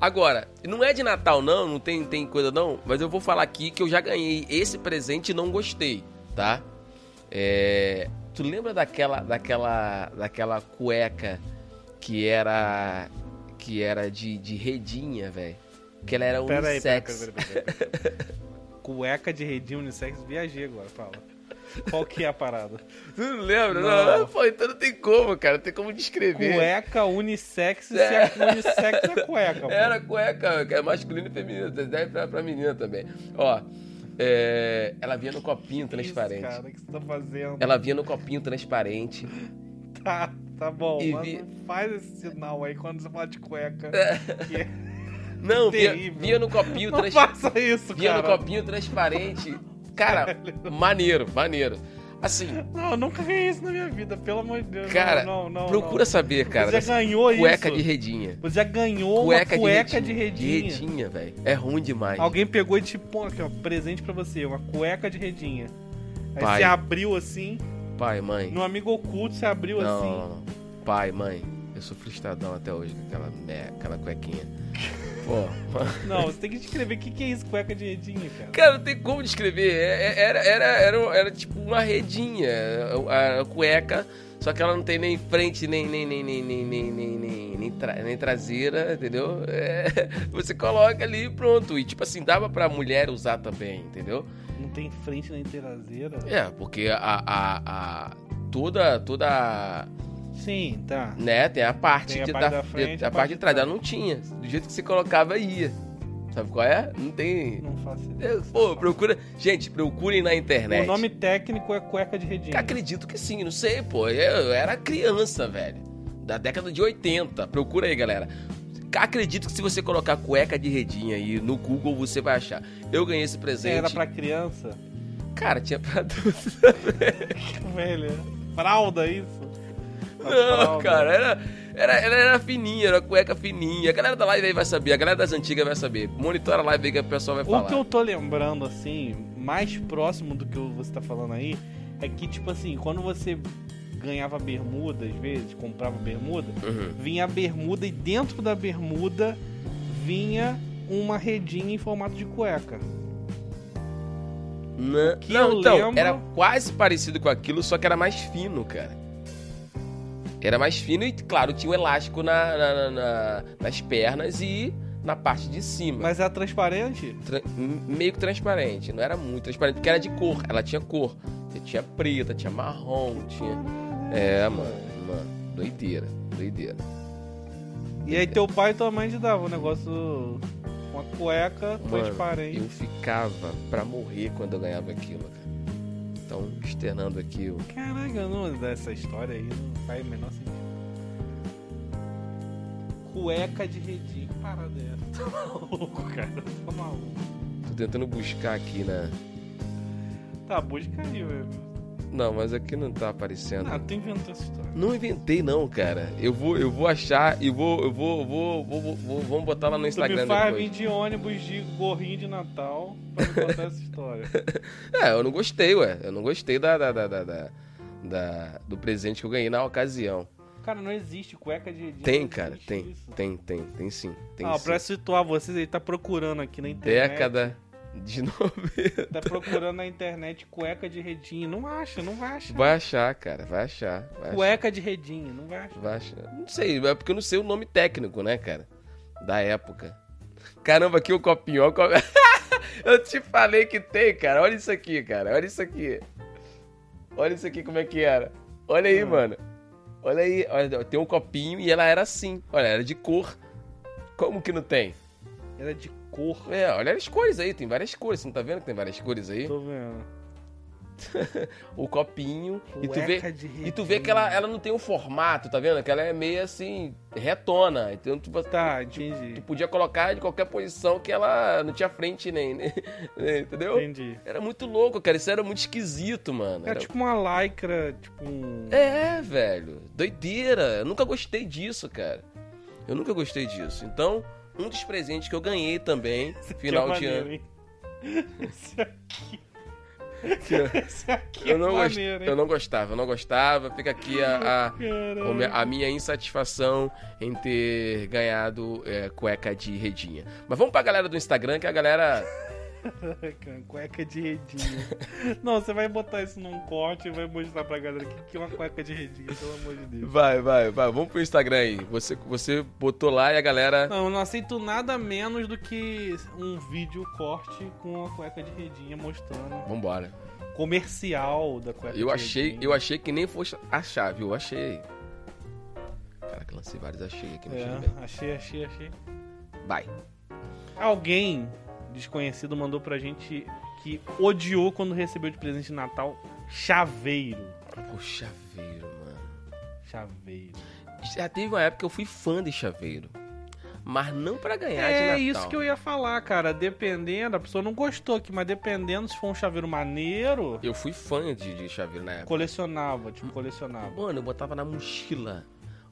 Agora, não é de Natal não, não tem, tem coisa não, mas eu vou falar aqui que eu já ganhei esse presente e não gostei, tá? É, tu lembra daquela, daquela, daquela cueca que era que era de, de redinha, velho? Que ela era Pera aí, pera, unissex. pera, pera. [laughs] Cueca de redinho unissex, viajei agora, fala. Qual que é a parada? Tu não lembra? Não. Não. Pô, então não tem como, cara, não tem como descrever. Cueca unissex, se é unissex é cueca, pô. Era cueca, que é masculino e feminino, serve pra, pra menina também. Ó, é, ela vinha no copinho Isso, transparente. cara, o que você tá fazendo? Ela vinha no copinho transparente. Tá, tá bom, E mas vi- não faz esse sinal aí quando você fala de cueca. que é- Não, vinha, Terrível. vinha no copinho Não transparente. faça isso, no cara. copinho transparente. Cara, maneiro, maneiro. Assim, Não, eu nunca ganhei isso na minha vida, pelo amor de Deus. cara, não, não, não, procura saber, cara. Você já ganhou cueca isso. de redinha. Você já ganhou Cueca, uma cueca de de redinha. redinha. De redinha, velho. É ruim demais. Alguém pegou e tipo, pô, aqui, ó, presente pra você, uma cueca de redinha. Aí Pai. você abriu assim, Pai, mãe. no amigo oculto você abriu assim. não, não. Pai, mãe. Eu sou frustradão até hoje com aquela, me- aquela cuequinha. Pô, Não, você tem que descrever o que, que é isso, cueca de redinha, cara. Cara, não tem como descrever. É- é- Era, era, era, era tipo uma redinha, a, a cueca, só que ela não tem nem frente, nem, nem, nem, nem, nem, nem, nem, nem, nem, tra- nem traseira, entendeu? É, [laughs] você coloca ali e pronto. E tipo assim, dava pra mulher usar também, entendeu? Não tem frente nem traseira. É, porque a, a, a toda, toda, Sim, tá. né, tem a parte, Tem a de, parte da, da frente, de- a a parte de trás. Ela não tinha. Do jeito que você colocava, ia. Sabe qual é? Não tem... Não faço ideia. É, Pô, procura. Gente, procurem na internet. O nome técnico é cueca de redinha. Acredito que sim, não sei, pô. Eu era criança, velho. Da década de 80. Procura aí, galera. Acredito que se você colocar cueca de redinha aí no Google, você vai achar. Eu ganhei esse presente. Era pra criança? Cara, tinha pra adulto. [laughs] Velho, fralda isso? Não, cara, era, era, ela era fininha, era cueca fininha. A galera da live aí vai saber, a galera das antigas vai saber. Monitora a live aí que o pessoal vai O falar. que eu tô lembrando, assim, mais próximo do que você tá falando aí, é que, tipo assim, quando você ganhava bermuda, às vezes, comprava bermuda, Uhum. vinha a bermuda e dentro da bermuda vinha uma redinha em formato de cueca. Não, que não, eu então, lembro- era quase parecido com aquilo, só que era mais fino, cara. Era mais fino e, claro, tinha um elástico na, na- na- na- nas pernas e na parte de cima. Mas era transparente? Tra- meio que transparente, não era muito transparente, porque era de cor, ela tinha cor. Você tinha preta, tinha marrom, tinha. É, mano, mano, doideira, doideira. E aí teu pai e tua mãe te davam um negócio, uma cueca Mano, transparente. eu ficava pra morrer quando eu ganhava aquilo. Então, externando aqui o. Caraca, não, dessa história aí não faz o menor sentido. Cueca de redinha, que parada é essa? [laughs] Tá maluco, cara, tá maluco. Tô tentando buscar aqui na. Tá, busca aí, velho. Não, mas aqui não tá aparecendo. Não, tu inventou essa história. Não inventei não, cara. Eu vou, eu vou achar e vou, eu vou, vou, vou, vou- vamos botar lá no Tu Instagram me faz depois. vir de ônibus de gorrinho de Natal pra me contar essa história. [laughs] É, eu não gostei, ué. Eu não gostei da, da, da, da, do presente que eu ganhei na ocasião. Cara, não existe cueca de. de Tem, cara, tem, tem, tem, tem sim. Tem ah, sim. pra situar vocês, ele tá procurando aqui na internet. Década de [laughs] 90. Tá procurando na internet cueca de redinho. Não acha, não vai achar. Vai achar, cara, vai achar. Vai achar. Cueca de redinho, não vai achar. Vai achar. Não sei, é porque eu não sei o nome técnico, né, cara? Da época. Caramba, aqui o copinho, ó. [laughs] eu te falei que tem, cara. Olha isso aqui, cara. Olha isso aqui. Olha isso aqui como é que era. Olha aí, Ah. mano. Olha aí. Olha, tem um copinho e ela era assim. Olha, era de cor. Como que não tem? Era de cor. É, olha as cores aí. Tem várias cores. Você não tá vendo que tem várias cores aí? Tô vendo. [laughs] O copinho. E tu vê. E tu vê que ela, ela não tem um formato, tá vendo? Que ela é meio assim, retona. Então tu, Tá, tu entendi. podia colocar de qualquer posição que ela não tinha frente nem. nem- [laughs] entendeu? Entendi. Era muito louco, cara. Isso era muito esquisito, mano. É Era- tipo uma lycra, tipo um. É, velho. Doideira. Eu nunca gostei disso, cara. Eu nunca gostei disso. Então, um dos presentes que eu ganhei também, [laughs] final Que de maneiro, ano. hein? Esse aqui. Esse aqui Eu é não, maneiro, hein? eu não gostava, eu não gostava. Fica aqui a, a- a minha insatisfação em ter ganhado é, cueca de redinha. Mas vamos pra galera do Instagram, que a galera. [laughs] Cueca de redinha. Não, você vai botar isso num corte e vai mostrar pra galera o que que é uma cueca de redinha, pelo amor de Deus. Vai, vai, vai. Vamos pro Instagram aí. Você, você botou lá e a galera. Não, eu não aceito nada menos do que um vídeo corte com a cueca de redinha mostrando Vambora. comercial da cueca Eu de achei, redinha. eu achei que nem fosse achar, viu? Eu achei. Caraca, lancei vários, achei aqui no É, achei, achei, achei. Vai. Alguém desconhecido mandou pra gente que odiou quando recebeu de presente de Natal chaveiro. Pô, chaveiro, mano. Chaveiro. Já teve uma época que eu fui fã de chaveiro. Mas não pra ganhar de É isso que eu ia falar, cara. Dependendo, a pessoa não gostou aqui, mas dependendo se for um chaveiro maneiro, Eu fui fã de, de chaveiro na época. colecionava, tipo, colecionava. Mano, eu botava na mochila.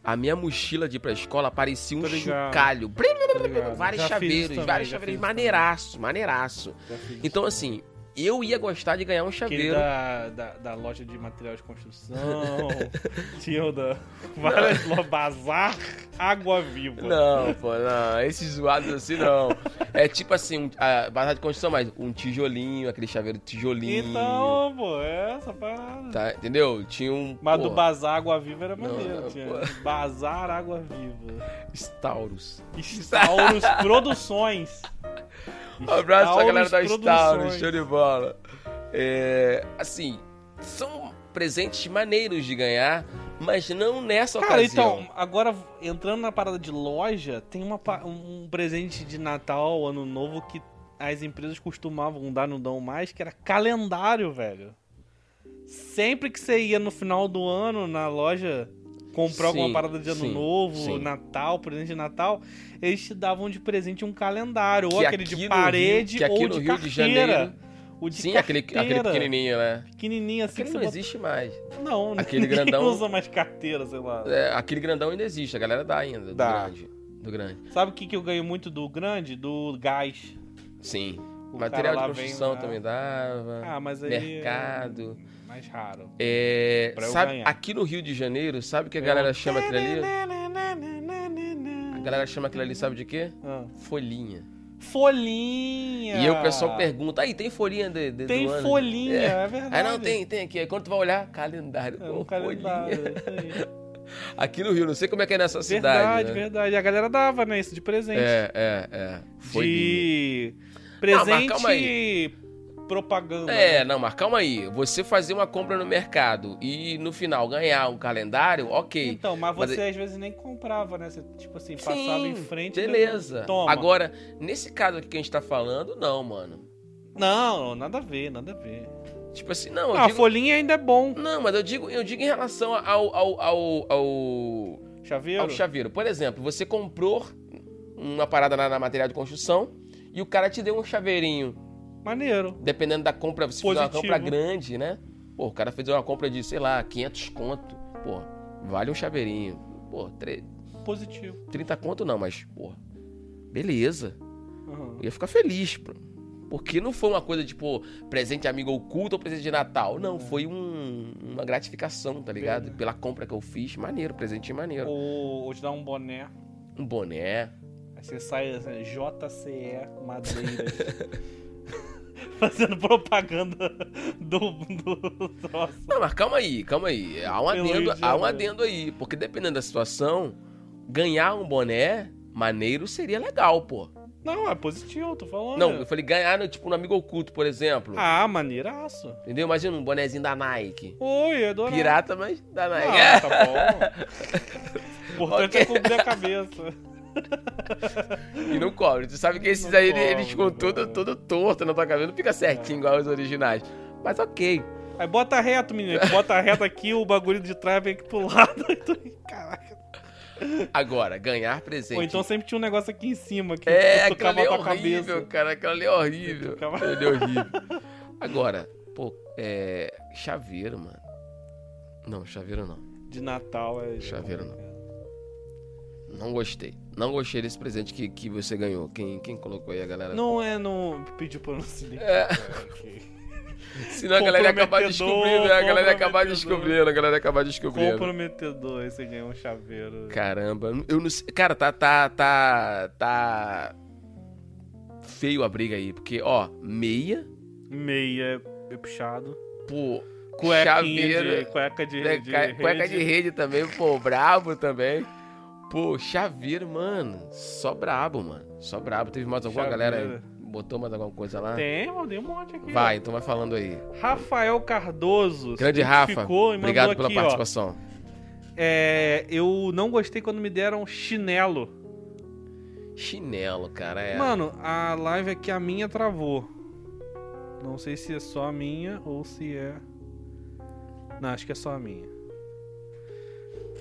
A minha mochila de ir pra escola parecia um Tô ligado. chocalho. Vários Já chaveiros, também, vários chaveiros. Maneiraço, maneiraço. Então, assim, eu ia gostar de ganhar um chaveiro. da, da, da loja de material de construção. [laughs] tinha o da. Várias lojas. Bazar Água Viva. Não, pô, não. Esses zoados assim, não. É tipo assim, um, a barra de construção, mas um tijolinho, aquele chaveiro tijolinho. Então, pô, é essa parada. Tá, entendeu? Tinha um. Mas pô, do Bazar Água Viva era maneiro. não, tinha. Bazar Água Viva. Staurus. Staurus Produções. Um abraço pra galera da Produções. show de bola. É, assim, são presentes maneiros de ganhar, mas não nessa Cara, ocasião. então, agora entrando na parada de loja, tem uma, um presente de Natal, Ano Novo que as empresas costumavam dar, não dão mais, que era calendário, velho. Sempre que você ia no final do ano na loja comprar Sim, alguma parada de Ano sim, Novo, sim. Natal, presente de Natal, eles te davam de presente um calendário, ou Que aquele aqui de parede Rio- que aqui ou no de Rio de carteira. Janeiro- O de Sim, aquele, aquele carteira. pequenininho, né? Pequenininho assim Aquele que não bota- existe mais. Não, Aquele [laughs] grandão- usa mais carteira, sei lá. É, aquele grandão ainda existe, a galera dá ainda, do Dá. grande. Do grande. Sabe o que, que eu ganho muito do grande? Do gás. Sim. O Material de vem construção lá. também dava. Ah, mas aí. Mercado. É mais raro. É, sabe, aqui no Rio de Janeiro, sabe o que a galera chama aquilo ali? A galera chama aquilo ali, sabe de quê? Ah. Folhinha. Folhinha! E aí o pessoal pergunta, aí tem folhinha de, de- Tem folhinha, é, verdade. Aí não, tem, tem aqui. Aí quando tu vai olhar, calendário. É um calendário. [laughs] Aqui no Rio, não sei como é que é nessa Verdade, cidade. né? verdade. A galera dava, né? Isso de presente. É, é, é. Folhinha. de Não, presente aí. Propaganda. É, né? não, mas calma aí. Você fazer uma compra no mercado e no final ganhar um calendário, ok. Então, mas Mas você às vezes nem comprava, né? Você, tipo assim, passava Sim, em frente Beleza. Toma. Agora, nesse caso aqui que a gente tá falando, não, mano. Não, nada a ver, nada a ver. Tipo assim, não, eu Ah, a digo... folhinha ainda é bom. Não, mas eu digo, eu digo em relação ao, ao, ao, ao, Chaveiro? ao chaveiro. Por exemplo, você comprou uma parada na, na material de construção e o cara te deu um chaveirinho. Maneiro. Dependendo da compra, se fizer uma Positivo. compra grande, né? Pô, o cara fez uma compra de, sei lá, 500 conto. Pô, vale um chaveirinho. Pô, tre- Positivo. 30 conto não, mas, pô, beleza. Uhum. Eu ia ficar feliz, pô. Porque não foi uma coisa tipo presente de amigo oculto ou presente de Natal. Não, foi um- uma gratificação, tá ligado? Pela compra que eu fiz. Maneiro, presente maneiro. Ou, ou te dar um boné. Um boné. Aí você sai assim, JCE Madeiras. [laughs] [laughs] Fazendo propaganda do, do troço. Não, mas calma aí, calma aí. Há um Pelo adendo, há um adendo aí. Porque dependendo da situação, ganhar um boné maneiro seria legal, pô. Não, é positivo, tô falando. Não, eu falei ganhar, no, tipo, no amigo oculto, por exemplo. Ah, maneiraço. Entendeu? Imagina um bonézinho da Nike. Oi, adorava. Pirata, mas da Nike. Ah, tá [laughs] bom. O importante Ok. é cobrir a cabeça. [laughs] [laughs] E não cobre. Tu sabe que esses Não aí, cobre, eles ficam tudo, tudo torto na tua cabeça. Não fica certinho igual os originais. Mas ok. Aí bota reto, menino. Bota reto aqui, o bagulho de trás vem aqui pro lado. [laughs] Caraca. Agora, ganhar presente. Ou então sempre tinha um negócio aqui em cima que É, tu tocava ali é horrível, cabeça. cara. Aquilo ali é horrível. Tocava- ali é horrível. [laughs] Agora, pô, é. Chaveiro, mano. Não, chaveiro não. De Natal é. Chaveiro não. Não gostei. Não gostei desse presente que, que você ganhou. Quem, quem colocou aí a galera? Não é no. Pediu pra não se É. identificar. ok. [laughs] Senão a galera ia acabar Comprometedor, descobrindo? A galera ia acabar descobrindo, a galera ia acabar descobrindo. Comprometedor, aí você ganhou um chaveiro. Caramba, eu não sei. Cara, tá, tá, tá, tá feio a briga aí, porque ó, meia, Meia é puxado. pô, de. Cueca de. né, de ca- cueca de rede. rede também, pô, brabo também. Pô, chaveiro, mano, só brabo, mano, só brabo. Teve mais alguma Chaveiro. galera? Botou mais alguma coisa lá? Tem, eu dei um monte aqui. Vai, então vai falando aí. Rafael Cardoso. Grande Rafa, obrigado pela aqui, ó. participação. É, eu não gostei quando me deram chinelo. Chinelo, cara, é. Mano, a live aqui, a minha travou. Não sei se é só a minha ou se é. Não, acho que é só a minha.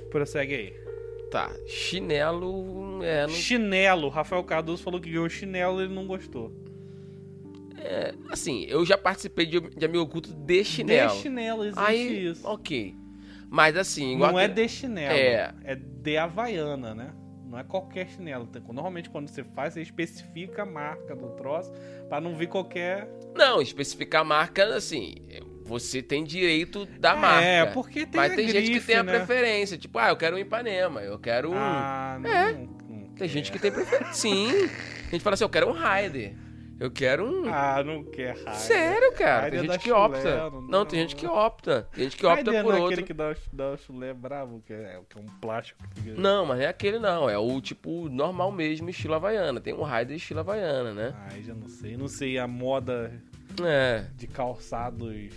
Prossegue aí. Tá, chinelo, é, não Chinelo. Rafael Cardoso falou que ganhou chinelo e ele não gostou. Assim, eu já participei de, de amigo oculto de chinelo. De chinelo, existe Aí, isso. ok. Mas assim, igual Não é de chinelo. É. É de Havaiana, né? Não é qualquer chinelo. Normalmente quando você faz, você especifica a marca do troço pra não vir qualquer. Não, especificar a marca, assim, você tem direito da marca. É, porque tem Mas tem gente que grife, tem a né? preferência. Tipo, ah, eu quero um Ipanema, eu quero um. Ah, não. É. não tem gente que tem preferência. [laughs] Sim. A gente fala assim, eu quero um Raider. Eu quero um. Ah, não quer raio. Sério, cara. Raider Tem gente que chulé, opta. não Não, tem gente que opta. Tem gente que opta Raider por não é outro. aquele que dá, o- dá o chulé bravo, que é, que é um plástico. Não, mas não é aquele não. É o tipo normal mesmo, estilo Havaiana. Tem um Raider estilo Havaiana, né? Ai, já não sei. Não sei a moda É. de calçados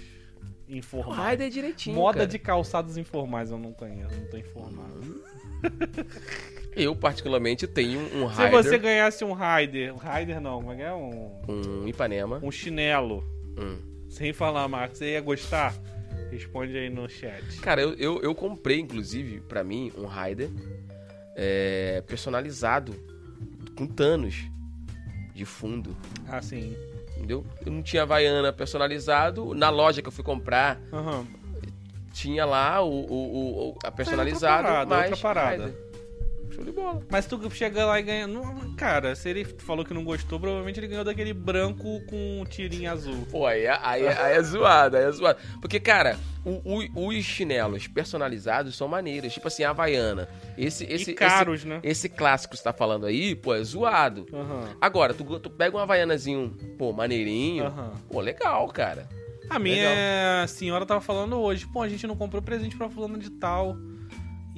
informais. Raider é direitinho. Moda cara. de calçados informais eu não conheço, não tô informado. [laughs] Eu, particularmente, tenho um Se Raider. você ganhasse um Raider, um Raider não, como é que é? Um, Um Ipanema. um chinelo, Hum. sem falar, Marcos, você ia gostar? Responde aí no chat. Cara, eu, eu, eu comprei, inclusive, pra mim, um Raider é, personalizado com Thanos de fundo. Ah, sim. Entendeu? Eu não tinha Havaiana personalizado. Na loja que eu fui comprar, Aham. tinha lá o, o, o- a personalizado, parada, mas outra parada. Raider. Show de bola. Mas tu chega lá e ganha. não, Cara, se ele falou que não gostou, provavelmente ele ganhou daquele branco com tirinha azul. Pô, aí, é- aí, é- aí é zoado, aí é zoado. Porque, cara, o- o- os chinelos personalizados são maneiros. Tipo assim, a Havaiana. Esse, esse, e caros, né? esse, esse clássico que você tá falando aí, pô, é zoado. Aham. Agora, tu, tu pega um Havaianazinho, pô, maneirinho. Aham. Pô, legal, cara. A minha senhora tava falando hoje, pô, a gente não comprou presente pra fulano de tal.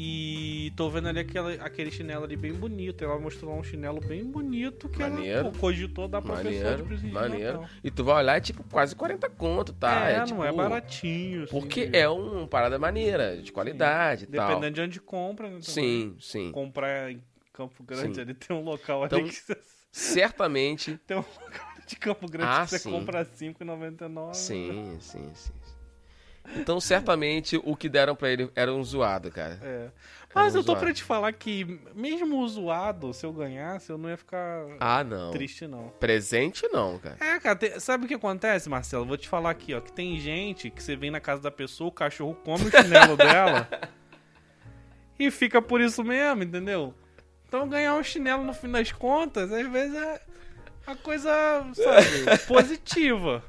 E tô vendo ali aquela, aquele chinelo ali bem bonito. Ela mostrou um chinelo bem bonito que Maneiro. ela cogitou dar pra pessoa de Maneiro, de maneiro. E tu vai olhar, é tipo quase 40 conto, tá? é, tipo, não é baratinho. assim, Porque é uma parada maneira, de qualidade e tal. Dependendo de onde compra, né? também. Sim, sim. Comprar em Campo Grande, Sim. ali tem um local Então- ali que você... [laughs] Certamente. Tem um local de Campo Grande Ah, que você sim. compra R$ 5,99. Sim, sim, sim. Então, certamente, o que deram pra ele era um zoado, cara. É. Mas um eu tô zoado. pra te falar que, mesmo o zoado, se eu ganhasse, eu não ia ficar Ah, não. triste, não. Presente não, cara. É, cara, tem- sabe o que acontece, Marcelo? Vou te falar aqui, ó, que tem gente que você vem na casa da pessoa, o cachorro come o chinelo dela [laughs] e fica por isso mesmo, entendeu? Então ganhar um chinelo no fim das contas, às vezes é, Uma coisa, sabe, [laughs] positiva.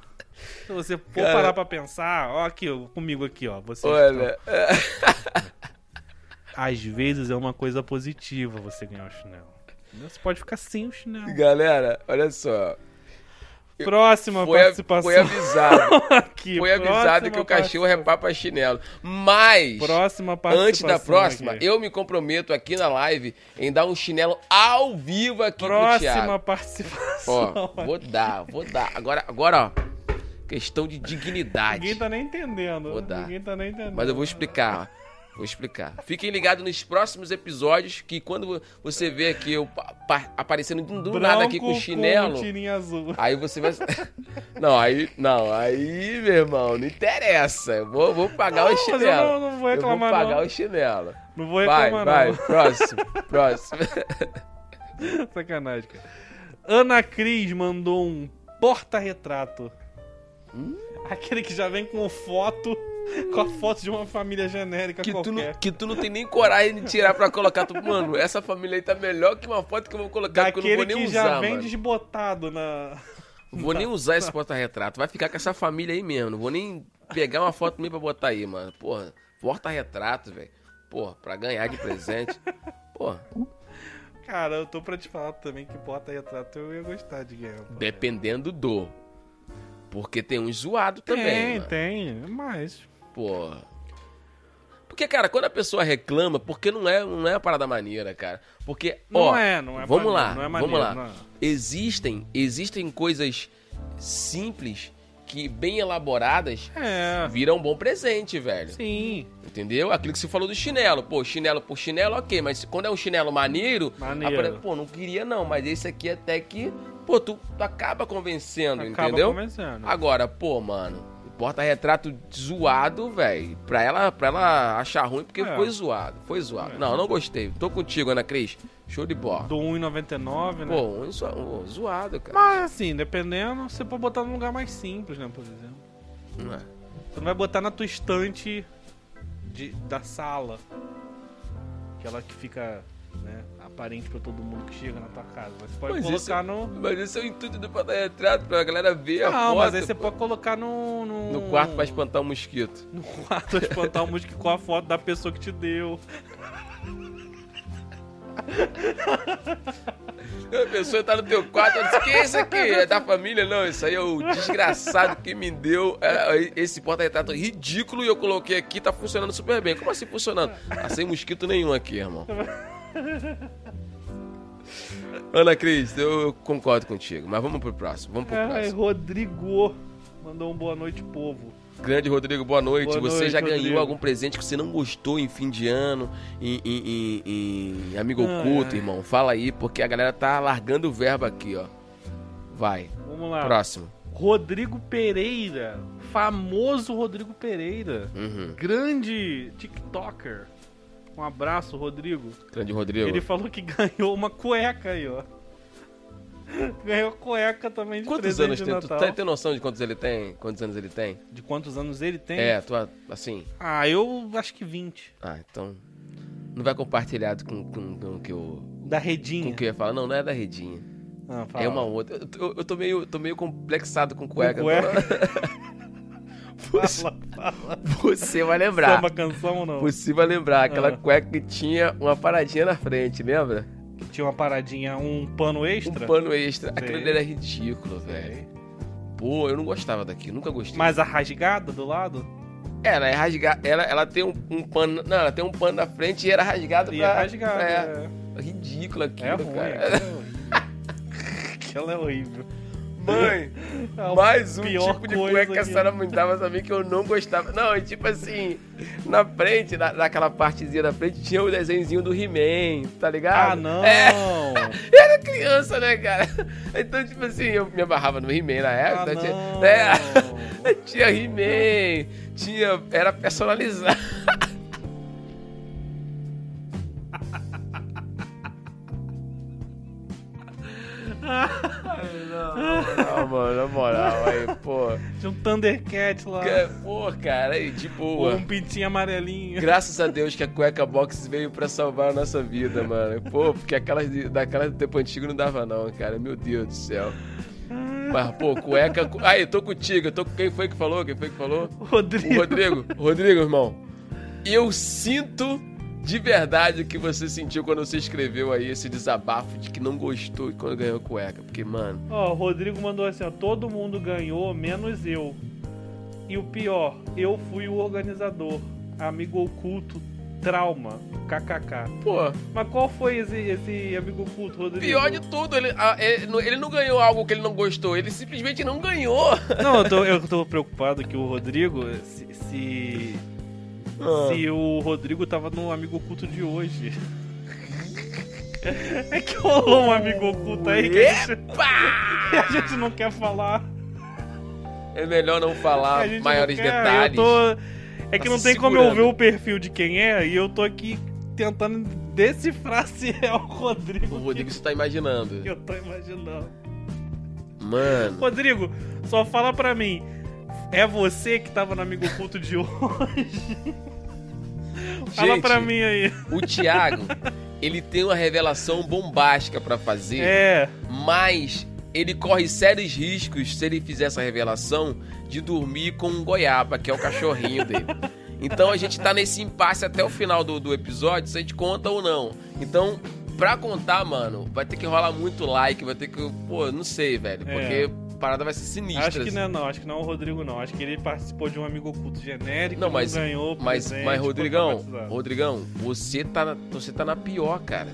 Se você for Cara. parar pra pensar, ó aqui, ó, comigo aqui, ó. Você Olha, [laughs] Às vezes é uma coisa positiva você ganhar o chinelo. Você pode ficar sem o chinelo. galera, olha só. Próxima Foi, participação foi avisado. [laughs] aqui. Foi avisado próxima que o cachorro participação. repapa chinelo. Mas, Próxima participação. antes da próxima, aqui. eu me comprometo aqui na live em dar um chinelo ao vivo aqui pro Thiago. Próxima participação. Ó, vou dar, vou dar. Agora, agora, ó. Questão de dignidade. Ninguém tá nem entendendo. Vou dar. Ninguém tá nem entendendo. Mas eu vou explicar. ó. Vou explicar. Fiquem ligados nos próximos episódios que quando você vê aqui eu pa- pa- aparecendo do Branco nada aqui com Com chinelo, tirinha azul. aí você vai [laughs] Não, aí não, aí, meu irmão, não interessa. Eu vou, vou pagar Não, o mas eu chinelo. não- não vou Eu reclamar, vou pagar não. o chinelo. Não vou Vai, reclamar, vai, não. próximo, próximo. [laughs] Sacanagem, cara. Ana Cris mandou um porta-retrato. Hum? Aquele que já vem com foto, com a foto de uma família genérica Que tu, qualquer. não, que tu não tem nem coragem de tirar pra colocar. Tu, mano, essa família aí tá melhor que uma foto que eu vou colocar, que eu não vou Daquele nem que usar, já vem mano. desbotado na... Vou nem usar esse porta-retrato. Vai ficar com essa família aí mesmo. Não vou nem pegar uma foto minha pra botar aí, mano. Porra, porta-retrato, velho. Porra, pra ganhar de presente. Porra, Cara, eu tô pra te falar também que porta-retrato eu ia gostar de ganhar. dependendo do. Porque tem uns zoado também. Tem, mano. tem, mas... Porra. Porque, cara, quando a pessoa reclama, porque não é, não é uma parada maneira, cara. Porque, Não ó, é, não é vamos maneiro, lá, não é vamos maneiro, lá. não é. Existem, existem coisas simples que, bem elaboradas, É, viram um bom presente, velho. sim. Entendeu? Aquilo que você falou do chinelo. Pô, chinelo por chinelo, ok. Mas quando é um chinelo maneiro, Maneiro. apare- pô, não queria não. Mas esse aqui até que, pô, tu, tu acaba convencendo, Acaba entendeu? convencendo. Agora, pô, mano, porta-retrato zoado, velho. Pra ela, pra ela achar ruim, porque É. foi zoado. Foi zoado. É. Não, não gostei. Tô contigo, Ana Cris. Show de bola. Do 1,99, né? Pô, um zo- um zoado, cara. Mas assim, dependendo, você pode botar num lugar mais simples, né, por exemplo. Não é. Você não vai botar na tua estante de, da sala. Aquela que fica, né, aparente pra todo mundo que chega na tua casa. Mas você pode Mas colocar no... Mas esse é o intuito do porta-retrato, pra galera ver a Não, foto. mas aí você pô. pode colocar no... No, No quarto pra espantar o mosquito. No quarto pra espantar o mosquito com a foto da pessoa que te deu. A pessoa tá no teu quarto, ela diz, que é isso aqui? É da família? Não, isso aí é o desgraçado que me deu é, esse porta-retrato ridículo e eu coloquei aqui, tá funcionando super bem. Como assim funcionando? Ah, sem mosquito nenhum aqui, irmão. [laughs] Ana Cris, eu concordo contigo, mas vamos pro próximo, vamos pro Ai, próximo. Rodrigo mandou um boa noite, povo. Grande Rodrigo, boa noite. Boa você noite, já ganhou Rodrigo. algum presente que você não gostou em fim de ano, em, em- em- em amigo Ai, oculto, ai. irmão? Fala aí, porque a galera tá largando o verbo aqui, ó. Vai, Vamos lá. próximo. Rodrigo Pereira. Famoso Rodrigo Pereira. Uhum. Grande TikToker. Um abraço, Rodrigo. Grande Rodrigo. Ele falou que ganhou uma cueca aí, ó. [laughs] Ganhou cueca também de Quantos anos de tem? Tu Natal. tá, tem noção de quantos ele tem? Quantos anos ele tem? De quantos anos ele tem? É, tu assim. Ah, eu acho que 20. Ah, então. Não vai compartilhar com, com, com o que eu. Da Com Redinha. o que eu ia falar. Não, não é da redinha. Ah. É uma outra. Eu, eu- eu tô, meio, tô meio complexado com cueca. cueca? [laughs] Você, Fala, fala. você vai lembrar. Samba canção ou não? Você vai lembrar aquela Ah. cueca que tinha uma paradinha na frente, lembra? Tinha uma paradinha, um pano extra. Um pano extra. Sei. Aquilo era ridículo, velho. Pô, eu não gostava daquilo, nunca gostei. Mas a rasgada do lado? Ela é rasgada, ela, ela tem um, um pano. Não, ela tem um pano na frente e era rasgado E pra. é rasgada. É, É, ridículo aquilo, é ruim, cara. aquela [laughs] é horrível. Aquela é horrível. Mãe, É mais um tipo de cueca que a senhora me dava também que eu não gostava. Não, e tipo assim, na frente, na, naquela partezinha da frente, tinha o desenhozinho do He-Man, tá ligado? Ah, não! É, [laughs] era criança, né, cara? Então, tipo assim, eu me amarrava no He-Man na época. Ah, tinha, não. é, [laughs] tinha He-Man, tinha. Era personalizado. Ai, [laughs] não, não, mano, na moral, aí, pô. Tinha um Thundercat lá. Pô, cara, aí, de boa. Um pintinho amarelinho. Graças a Deus que a cueca box veio pra salvar a nossa vida, mano. Pô, porque aquelas daquelas do tempo antigo não dava não, cara. Meu Deus do céu. Mas, pô, cueca... cu- Aí, tô contigo. Eu tô com... Quem foi que falou? Quem foi que falou? O Rodrigo. Rodrigo. Rodrigo, irmão. Eu sinto de verdade o que você sentiu quando você escreveu aí esse desabafo de que não gostou quando ganhou cueca. Porque, mano... Ó, o Rodrigo mandou assim, ó, todo mundo ganhou, menos eu. E o pior, eu fui o organizador. Amigo oculto, trauma, kkk. Pô, Mas qual foi esse, esse amigo oculto, Rodrigo? pior de tudo, ele, a- ele não- ele não ganhou algo que ele não gostou. Ele simplesmente não ganhou. Não, eu tô, eu tô preocupado que o Rodrigo, se, se, Ah. se o Rodrigo tava no amigo oculto de hoje. [laughs] É que rolou um amigo oculto aí que a gente, que [laughs] a gente não quer falar. É melhor não falar maiores não detalhes. tô- É que Tá não se tem como eu segurando. ver o perfil de quem é e eu tô aqui tentando decifrar se é o Rodrigo. O Rodrigo você tá imaginando. que eu tô imaginando. Mano, Rodrigo, só fala pra mim. É você que tava no amigo oculto de hoje? [laughs] Fala Gente, pra mim aí. o Thiago, ele tem uma revelação bombástica pra fazer, É. mas ele corre sérios riscos se ele fizer essa revelação de dormir com um goiaba, que é o cachorrinho dele. Então a gente tá nesse impasse até o final do, do episódio, se a gente conta ou não. Então, pra contar, mano, vai ter que rolar muito like, vai ter que. Pô, não sei, velho. É. Porque parada vai ser sinistra. Acho que assim. não é não, acho que não é o Rodrigo não. Acho que ele participou de um amigo oculto genérico, Não, mas- ganhou Mas, presente, mas Rodrigão. Rodrigão, você tá, na, você tá na pior, cara.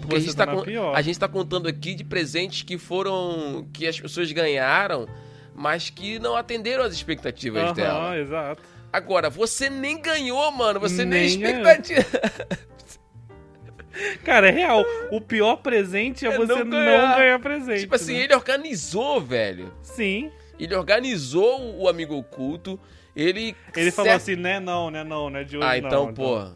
Porque a Você gente, tá tá con- pior. a gente tá contando aqui de presentes que foram. que as pessoas ganharam, mas que não atenderam às expectativas Aham, dela. exato. Agora, você nem ganhou, mano. Você nem, Nem expectativa. [laughs] [laughs] Cara, é real. O pior presente é, É você não não ganhar. ganhar, presente. tipo assim, né? ele organizou, velho. Sim. Ele organizou o amigo oculto. Ele. Ele falou assim, né, não, né, não, né, de hoje Ah, não. então, pô.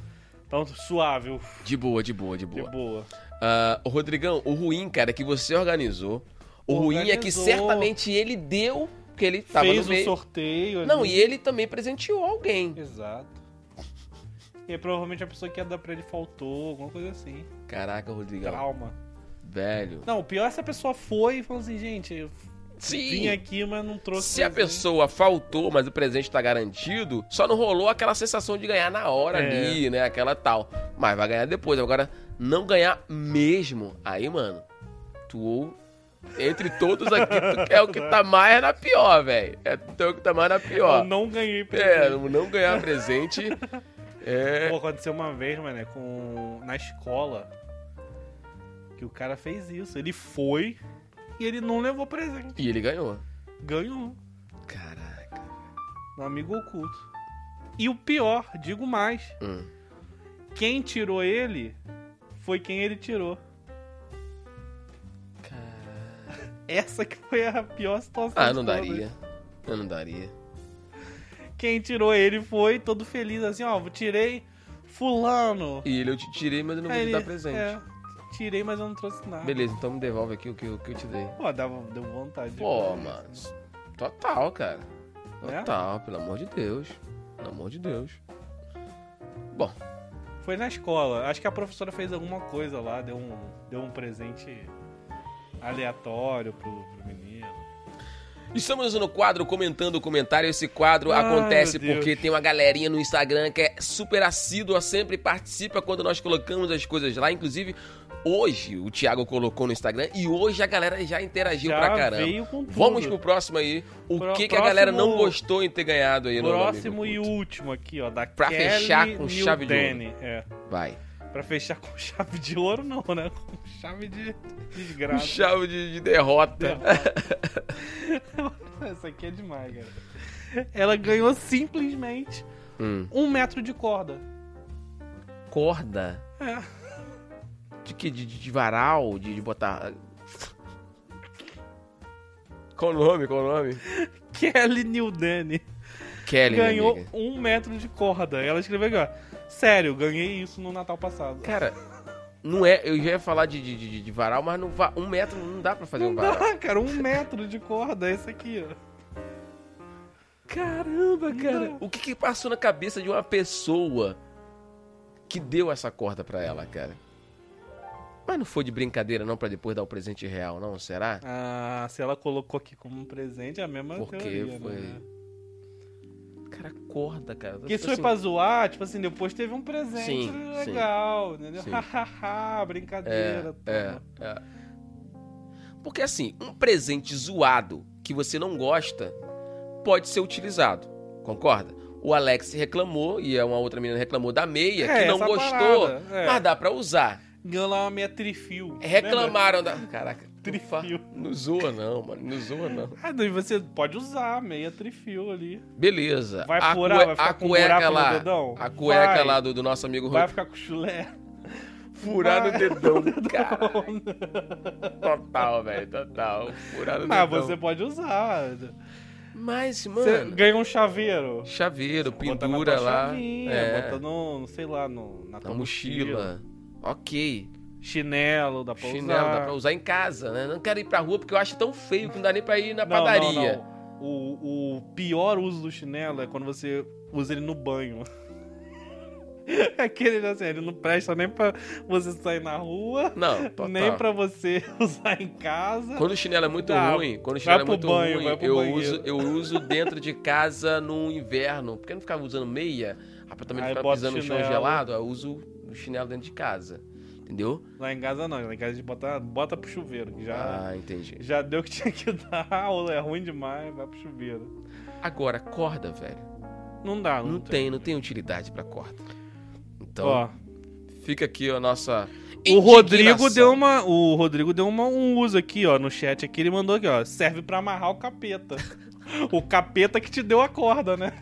Então, suave, uf, De boa, de boa, de de boa. boa. Ah, o Rodrigão, o ruim, cara, é que você organizou. O ruim é que certamente ele deu, porque ele tava Fez no o meio. sorteio. Não, ali. e ele também presenteou alguém. Exato. E aí, provavelmente a pessoa que ia dar pra ele faltou, alguma coisa assim. Caraca, Rodrigão. Trauma. Velho. Não, o pior é se a pessoa foi e falou assim, gente, eu Sim. vim aqui, mas não trouxe Se a presente. pessoa faltou, mas o presente tá garantido, só não rolou aquela sensação de ganhar na hora É. ali, né? Aquela tal. Mas vai ganhar depois. Agora, não ganhar mesmo. Aí, mano, tu. Entre todos aqui, tu [laughs] é o que tá mais na pior, velho. É tu é o que tá mais na pior. Eu não ganhei É, presente. não ganhar presente. É. Pô, aconteceu uma vez, mano, com... na escola, que o cara fez isso. Ele foi e ele não levou presente. E ele ganhou. Ganhou. Caraca. No amigo oculto. E o pior, digo mais, Hum. quem tirou ele foi quem ele tirou. [laughs] Essa que foi a pior situação. Ah, não daria. Eu não daria. Quem tirou ele foi todo feliz, assim, ó, tirei fulano. E ele eu te tirei, mas eu não vou Aí te dar ele, presente. é, tirei, mas eu não trouxe nada. Beleza, então me devolve aqui o que, o que eu te dei. Pô, dava, deu vontade. de Pô, mano. isso. Total, cara. É? Total, pelo amor de Deus. Pelo amor de Deus. Bom, Foi na escola. Acho que a professora fez alguma coisa lá, deu um, deu um presente aleatório pro, pro menino. Estamos no quadro comentando o comentário. Esse quadro Ai, acontece porque tem uma galerinha no Instagram que é super assídua, sempre participa quando nós colocamos as coisas lá. Inclusive, hoje o Thiago colocou no Instagram e hoje a galera já interagiu Já pra caramba. veio com tudo. Vamos pro próximo aí. O Pro- que, que a galera não gostou em ter ganhado aí no Próximo e último aqui, ó, da Pra Kelly fechar com chave de ouro. É. Vai. Pra fechar com chave de ouro, não, né? Com chave de desgraça. Chave de, de derrota. [laughs] Essa aqui é demais, cara. Ela ganhou simplesmente Hum. um metro de corda. Corda? É. De que? De, de- de varal? De, de botar. Qual o nome? Qual o nome? [laughs] Kelly Nildene Kelly, ganhou um metro de corda. Ela escreveu aqui, ó. Sério, ganhei isso no Natal passado. Cara, não é. Eu já ia falar de, de, de, de varal, mas não um metro não dá pra fazer Não um varal. dá, cara, um metro de corda, esse aqui, ó. Caramba, cara. O que que passou na cabeça de uma pessoa que deu essa corda pra ela, cara? Mas não foi de brincadeira não pra depois dar o presente real, não? Será? Ah, se ela colocou aqui como um presente, é a mesma Porque teoria, foi. né? Cara, corda, cara. Porque isso Tipo foi assim, pra zoar, tipo assim, depois teve um presente Sim, sim. legal, entendeu? Sim. [laughs] Hahaha, brincadeira. É, toma. é. Porque assim, um presente zoado que você não gosta pode ser utilizado, concorda? O Alex reclamou e uma outra menina reclamou da meia É, que não gostou, parada, é. mas dá pra usar. Ganhou lá uma meia trifio. Reclamaram da. Caraca, Trifio. não, zoa não, mano, não zoa não. Ah, daí você pode usar meia trifio ali. Beleza. Vai a, furar, vai ficar a com cueca no lá, dedão? a cueca Vai. lá do, do nosso amigo Vai ficar com chulé. furar no vai. dedão, [laughs] cara. Total, velho, total. Furar no Mas dedão. você pode usar. Mas, Você mano, ganha um chaveiro. chaveiro, na pendura lá, é, bota no, sei lá, no, na, na mochila. Ok. Chinelo, dá pra Chinelo usar. dá pra usar em casa, né? Não quero ir pra rua porque eu acho tão feio que não dá nem pra ir na Não, padaria. não, não. O, o pior uso do chinelo é quando você usa ele no banho. [laughs] Aquele assim, ele não presta nem pra você sair na rua, Não, total. nem pra você [laughs] usar em casa. Quando o chinelo é muito Dá. ruim, quando o chinelo é pro muito banho, ruim, eu banheiro. uso, eu [laughs] uso dentro de casa no inverno. Porque eu não ficava usando meia, pra também bota pisando no chão chinelo. gelado, eu uso o chinelo dentro de casa. Entendeu? Lá em casa não, lá em casa a gente bota, bota pro chuveiro, que já, Ah, entendi. já deu o que tinha que [laughs] dar, ou é ruim demais, vai pro chuveiro. Agora, corda, velho. Não dá, não, Não tem, não tem utilidade pra corda. Então, Ó, fica aqui a nossa. o Rodrigo deu uma, o Rodrigo deu uma, um uso aqui, ó, no chat aqui, ele mandou aqui, ó, serve pra amarrar o capeta. [laughs] o capeta que te deu a corda, né?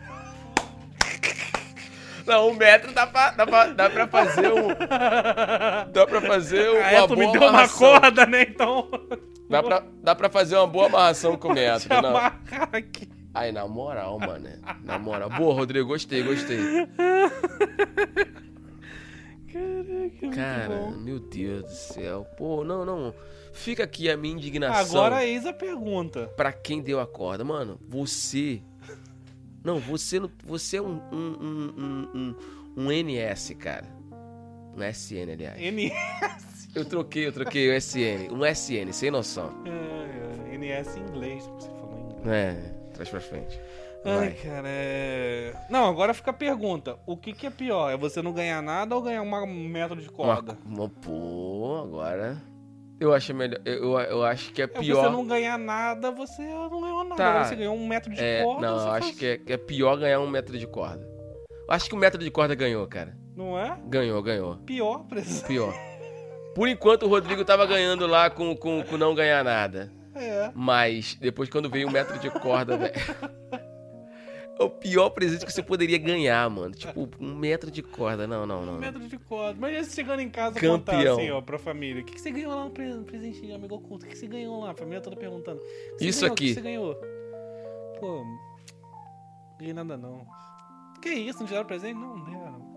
Não, um metro dá pra, dá pra, dá pra fazer um. Dá pra fazer uma Ah, é, tu me deu uma amarração. corda, né? Então. Dá pra, dá pra fazer uma boa amarração com o metro. Não. amarrar aqui. Aí, na moral, mano. Na moral. Boa, Rodrigo, gostei, gostei. Caraca, Cara, meu Deus do céu. Pô, não, não. Fica aqui a minha indignação. Agora eis a pergunta. Pra quem deu a corda. Mano, você. Não, você não. Você é um. Um, um, um, NS, cara. Um SN, aliás. N... Eu troquei, eu troquei o SN. Um SN, sem noção. É, NS em inglês, você falou em inglês. É, traz pra frente. Ai, Vai. cara, é... Não, agora fica a pergunta. O que, que é pior? É você não ganhar nada ou ganhar um metro de corda? Uma- pô, agora. Eu acho melhor. Eu, eu acho que é É pior. você não ganhar nada, você não ganhou nada. Tá. Você ganhou um metro de É, corda, não, eu acho faz- que é, que é pior ganhar um metro de corda. Eu acho que o metro de corda ganhou, cara. Não é? Ganhou, ganhou. Pior, preço. Pior. Por enquanto o Rodrigo tava ganhando lá com, com, com não ganhar nada. É. Mas depois quando veio um metro de corda, [laughs] velho. O pior presente que você poderia ganhar, mano. Tipo, um metro de corda. Não, não, não. Um não. metro de corda. Mas você chegando em casa Campeão. contar assim, ó, pra família. O que, que você ganhou lá no pre- presente de amigo oculto? O que, que você ganhou lá? A família toda perguntando. O que você Isso ganhou? O aqui. que você ganhou? Pô, não ganhei nada não. Que isso? Não te deram presente? Não, não deram.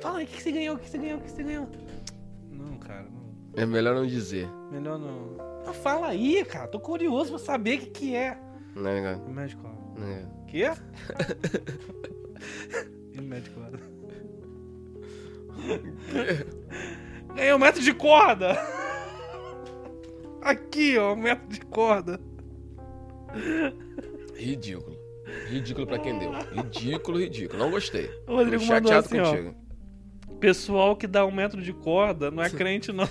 Fala aí, o que, que você ganhou? O que você ganhou? O que você ganhou? Não, cara, não. É melhor não dizer. Melhor não. Ah, fala aí, cara. Tô curioso pra saber o que, que é. Cara? Médico. Né? Quê? [laughs] e médico. [laughs] Ganhei um metro de corda! Aqui, ó, um metro de corda. Ridículo. Ridículo pra quem deu. Ridículo, ridículo. Não gostei. O Rodrigo Tô mandou chateado assim, ó. contigo. Pessoal que dá um metro de corda não é crente, não.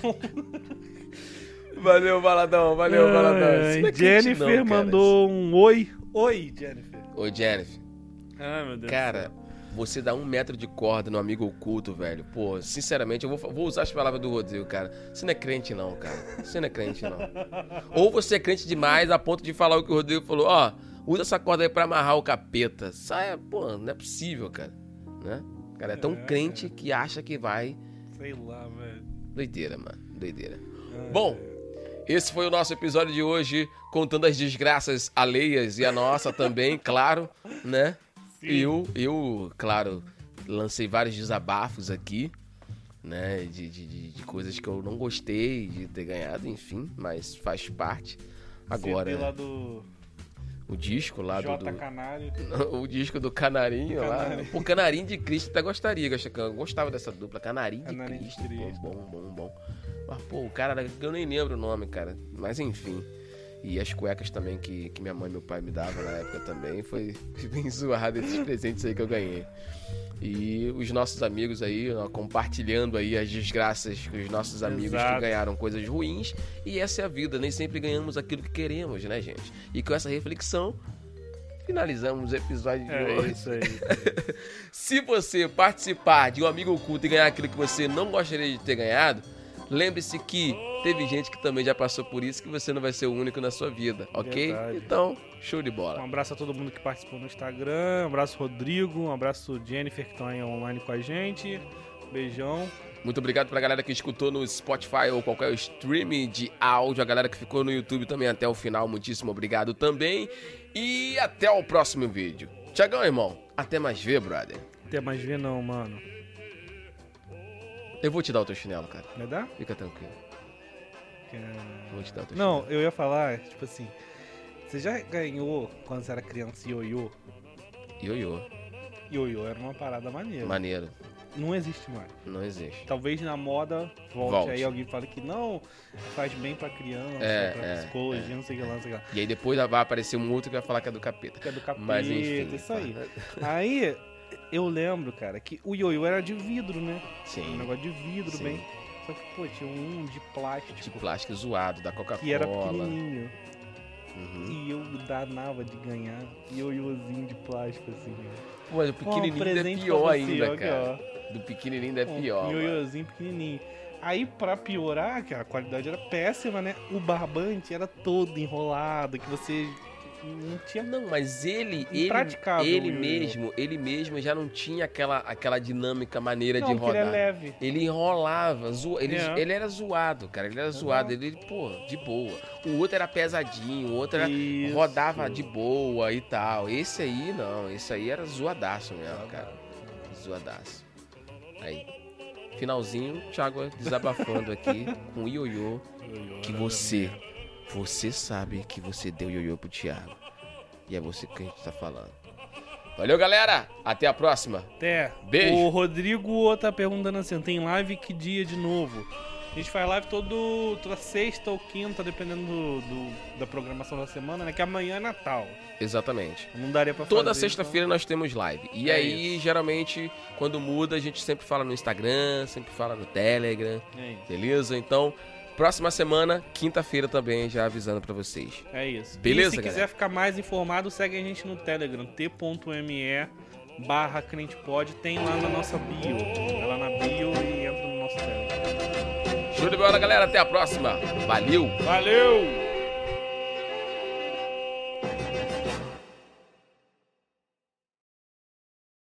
Valeu, Baladão. Valeu, Baladão. Ai, Isso é crente, Jennifer não, cara. mandou um oi. Oi, Jennifer. Ô, Jennifer. Ai, meu Deus. Cara, você dá um metro de corda no amigo oculto, velho. Pô, sinceramente, eu vou, vou usar as palavras do Rodrigo, cara. Você não é crente, não, cara. Você não é crente, não. [laughs] Ou você é crente demais a ponto de falar o que o Rodrigo falou, ó, usa essa corda aí pra amarrar o capeta. Saia, pô, não é possível, cara. Né? Cara é tão É, crente que acha que vai. Sei lá, velho. Doideira, mano. Doideira. Ai, Bom, esse foi o nosso episódio de hoje, contando as desgraças alheias e a nossa também, [laughs] claro, né? Sim. Eu, eu, claro, lancei vários desabafos aqui, né? De, de, de- de coisas que eu não gostei de ter ganhado, enfim, mas faz parte. CD lá Agora, do... o disco lá do, J do- Canário. [laughs] o disco do Canarinho lá. Canarinho. O Canarinho de Cristo até gostaria. Eu gostava dessa dupla, Canarinho de Canarinho de Cristo. Cristo. Bom, bom, bom, bom. Mas, pô, o cara, eu nem lembro o nome, cara. Mas enfim. E as cuecas também que, que minha mãe e meu pai me davam na época também. Foi [laughs] bem zoado esses presentes aí que eu ganhei. E os nossos amigos aí, ó, compartilhando aí as desgraças com os nossos amigos que Exato. ganharam coisas ruins. E essa é a vida, nem sempre ganhamos aquilo que queremos, né, gente? E com essa reflexão, finalizamos o episódio de É hoje. isso aí. [laughs] Se você participar de um amigo oculto e ganhar aquilo que você não gostaria de ter ganhado, lembre-se que teve gente que também já passou por isso, que você não vai ser o único na sua vida, ok? Verdade. Então, show de Um bola. abraço a todo mundo que participou no Instagram. Um abraço, Rodrigo. Um abraço, Jennifer, que estão aí online com a gente. Beijão. Muito obrigado pra galera que escutou no Spotify ou qualquer streaming de áudio, a galera que ficou no YouTube também até o final, muitíssimo obrigado também. E até o próximo vídeo. Tiagão, irmão, até mais ver, brother. Até mais ver não, mano. Eu vou te dar o teu chinelo, cara. Vai dar? Fica tranquilo. Vou te dar o teu Não, eu ia falar, tipo assim. Você já ganhou, quando você era criança, ioiô? chinelo. Ioiô. Ioiô era uma parada maneira. Maneiro. Não existe mais. Não existe. Talvez na moda volte, Volte. aí alguém fale que não, faz bem pra criança, É, pra é, psicologia, não sei o que lá, não sei o que lá. E aí depois vai aparecer um outro que vai falar que é do capeta. Que é do capeta, Mas enfim. isso aí. Aí, eu lembro, cara, que o ioiô era de vidro, né? Um Sim. negócio de vidro, Sim. bem. Só que, pô, tinha um de plástico De plástico zoado, da Coca-Cola. que era pequenininho. Uhum. E eu danava de ganhar ioiôzinho de plástico, assim. Pô, o um pequenininho é pior ainda, ó, cara. aqui, Do pequenininho é pior. Um ioiôzinho pequenininho. Aí, pra piorar, que a qualidade era péssima, né? O barbante era todo enrolado, que você não tinha Não, mas ele, ele, ele mesmo, ele mesmo já não tinha aquela, aquela dinâmica maneira não, de porque ele é rodar. leve. Ele enrolava, zo... ele, É. ele era zoado, cara. Ele era zoado. Ele, pô, de boa. O outro era pesadinho, o outro era... Rodava de boa e tal. Esse aí não, esse aí era zoadaço mesmo, cara. Zoadaço. Aí. Finalzinho, Thiago desabafando aqui [laughs] com o ioiô. Que você, você sabe que você deu ioiô pro Thiago. E é você que a gente tá falando. Valeu, galera! Até a próxima! Até. Beijo. O Rodrigo tá perguntando assim, tem live que dia de novo? A gente faz live todo, toda sexta ou quinta, dependendo do, do- da programação da semana, né? Que amanhã é Natal. Exatamente. Não daria pra Toda sexta-feira nós temos live. E É aí, geralmente, quando muda, a gente sempre fala no Instagram, sempre fala no Telegram. então- É isso. Beleza? Então, próxima semana, quinta-feira também, já avisando pra vocês. É isso. Beleza, e se galera? quiser ficar mais informado, segue a gente no Telegram, t.me barra crentepod, tem lá na nossa bio. Vai lá na bio e entra no nosso Telegram. Show de bola, galera. Até a próxima. Valeu! Valeu!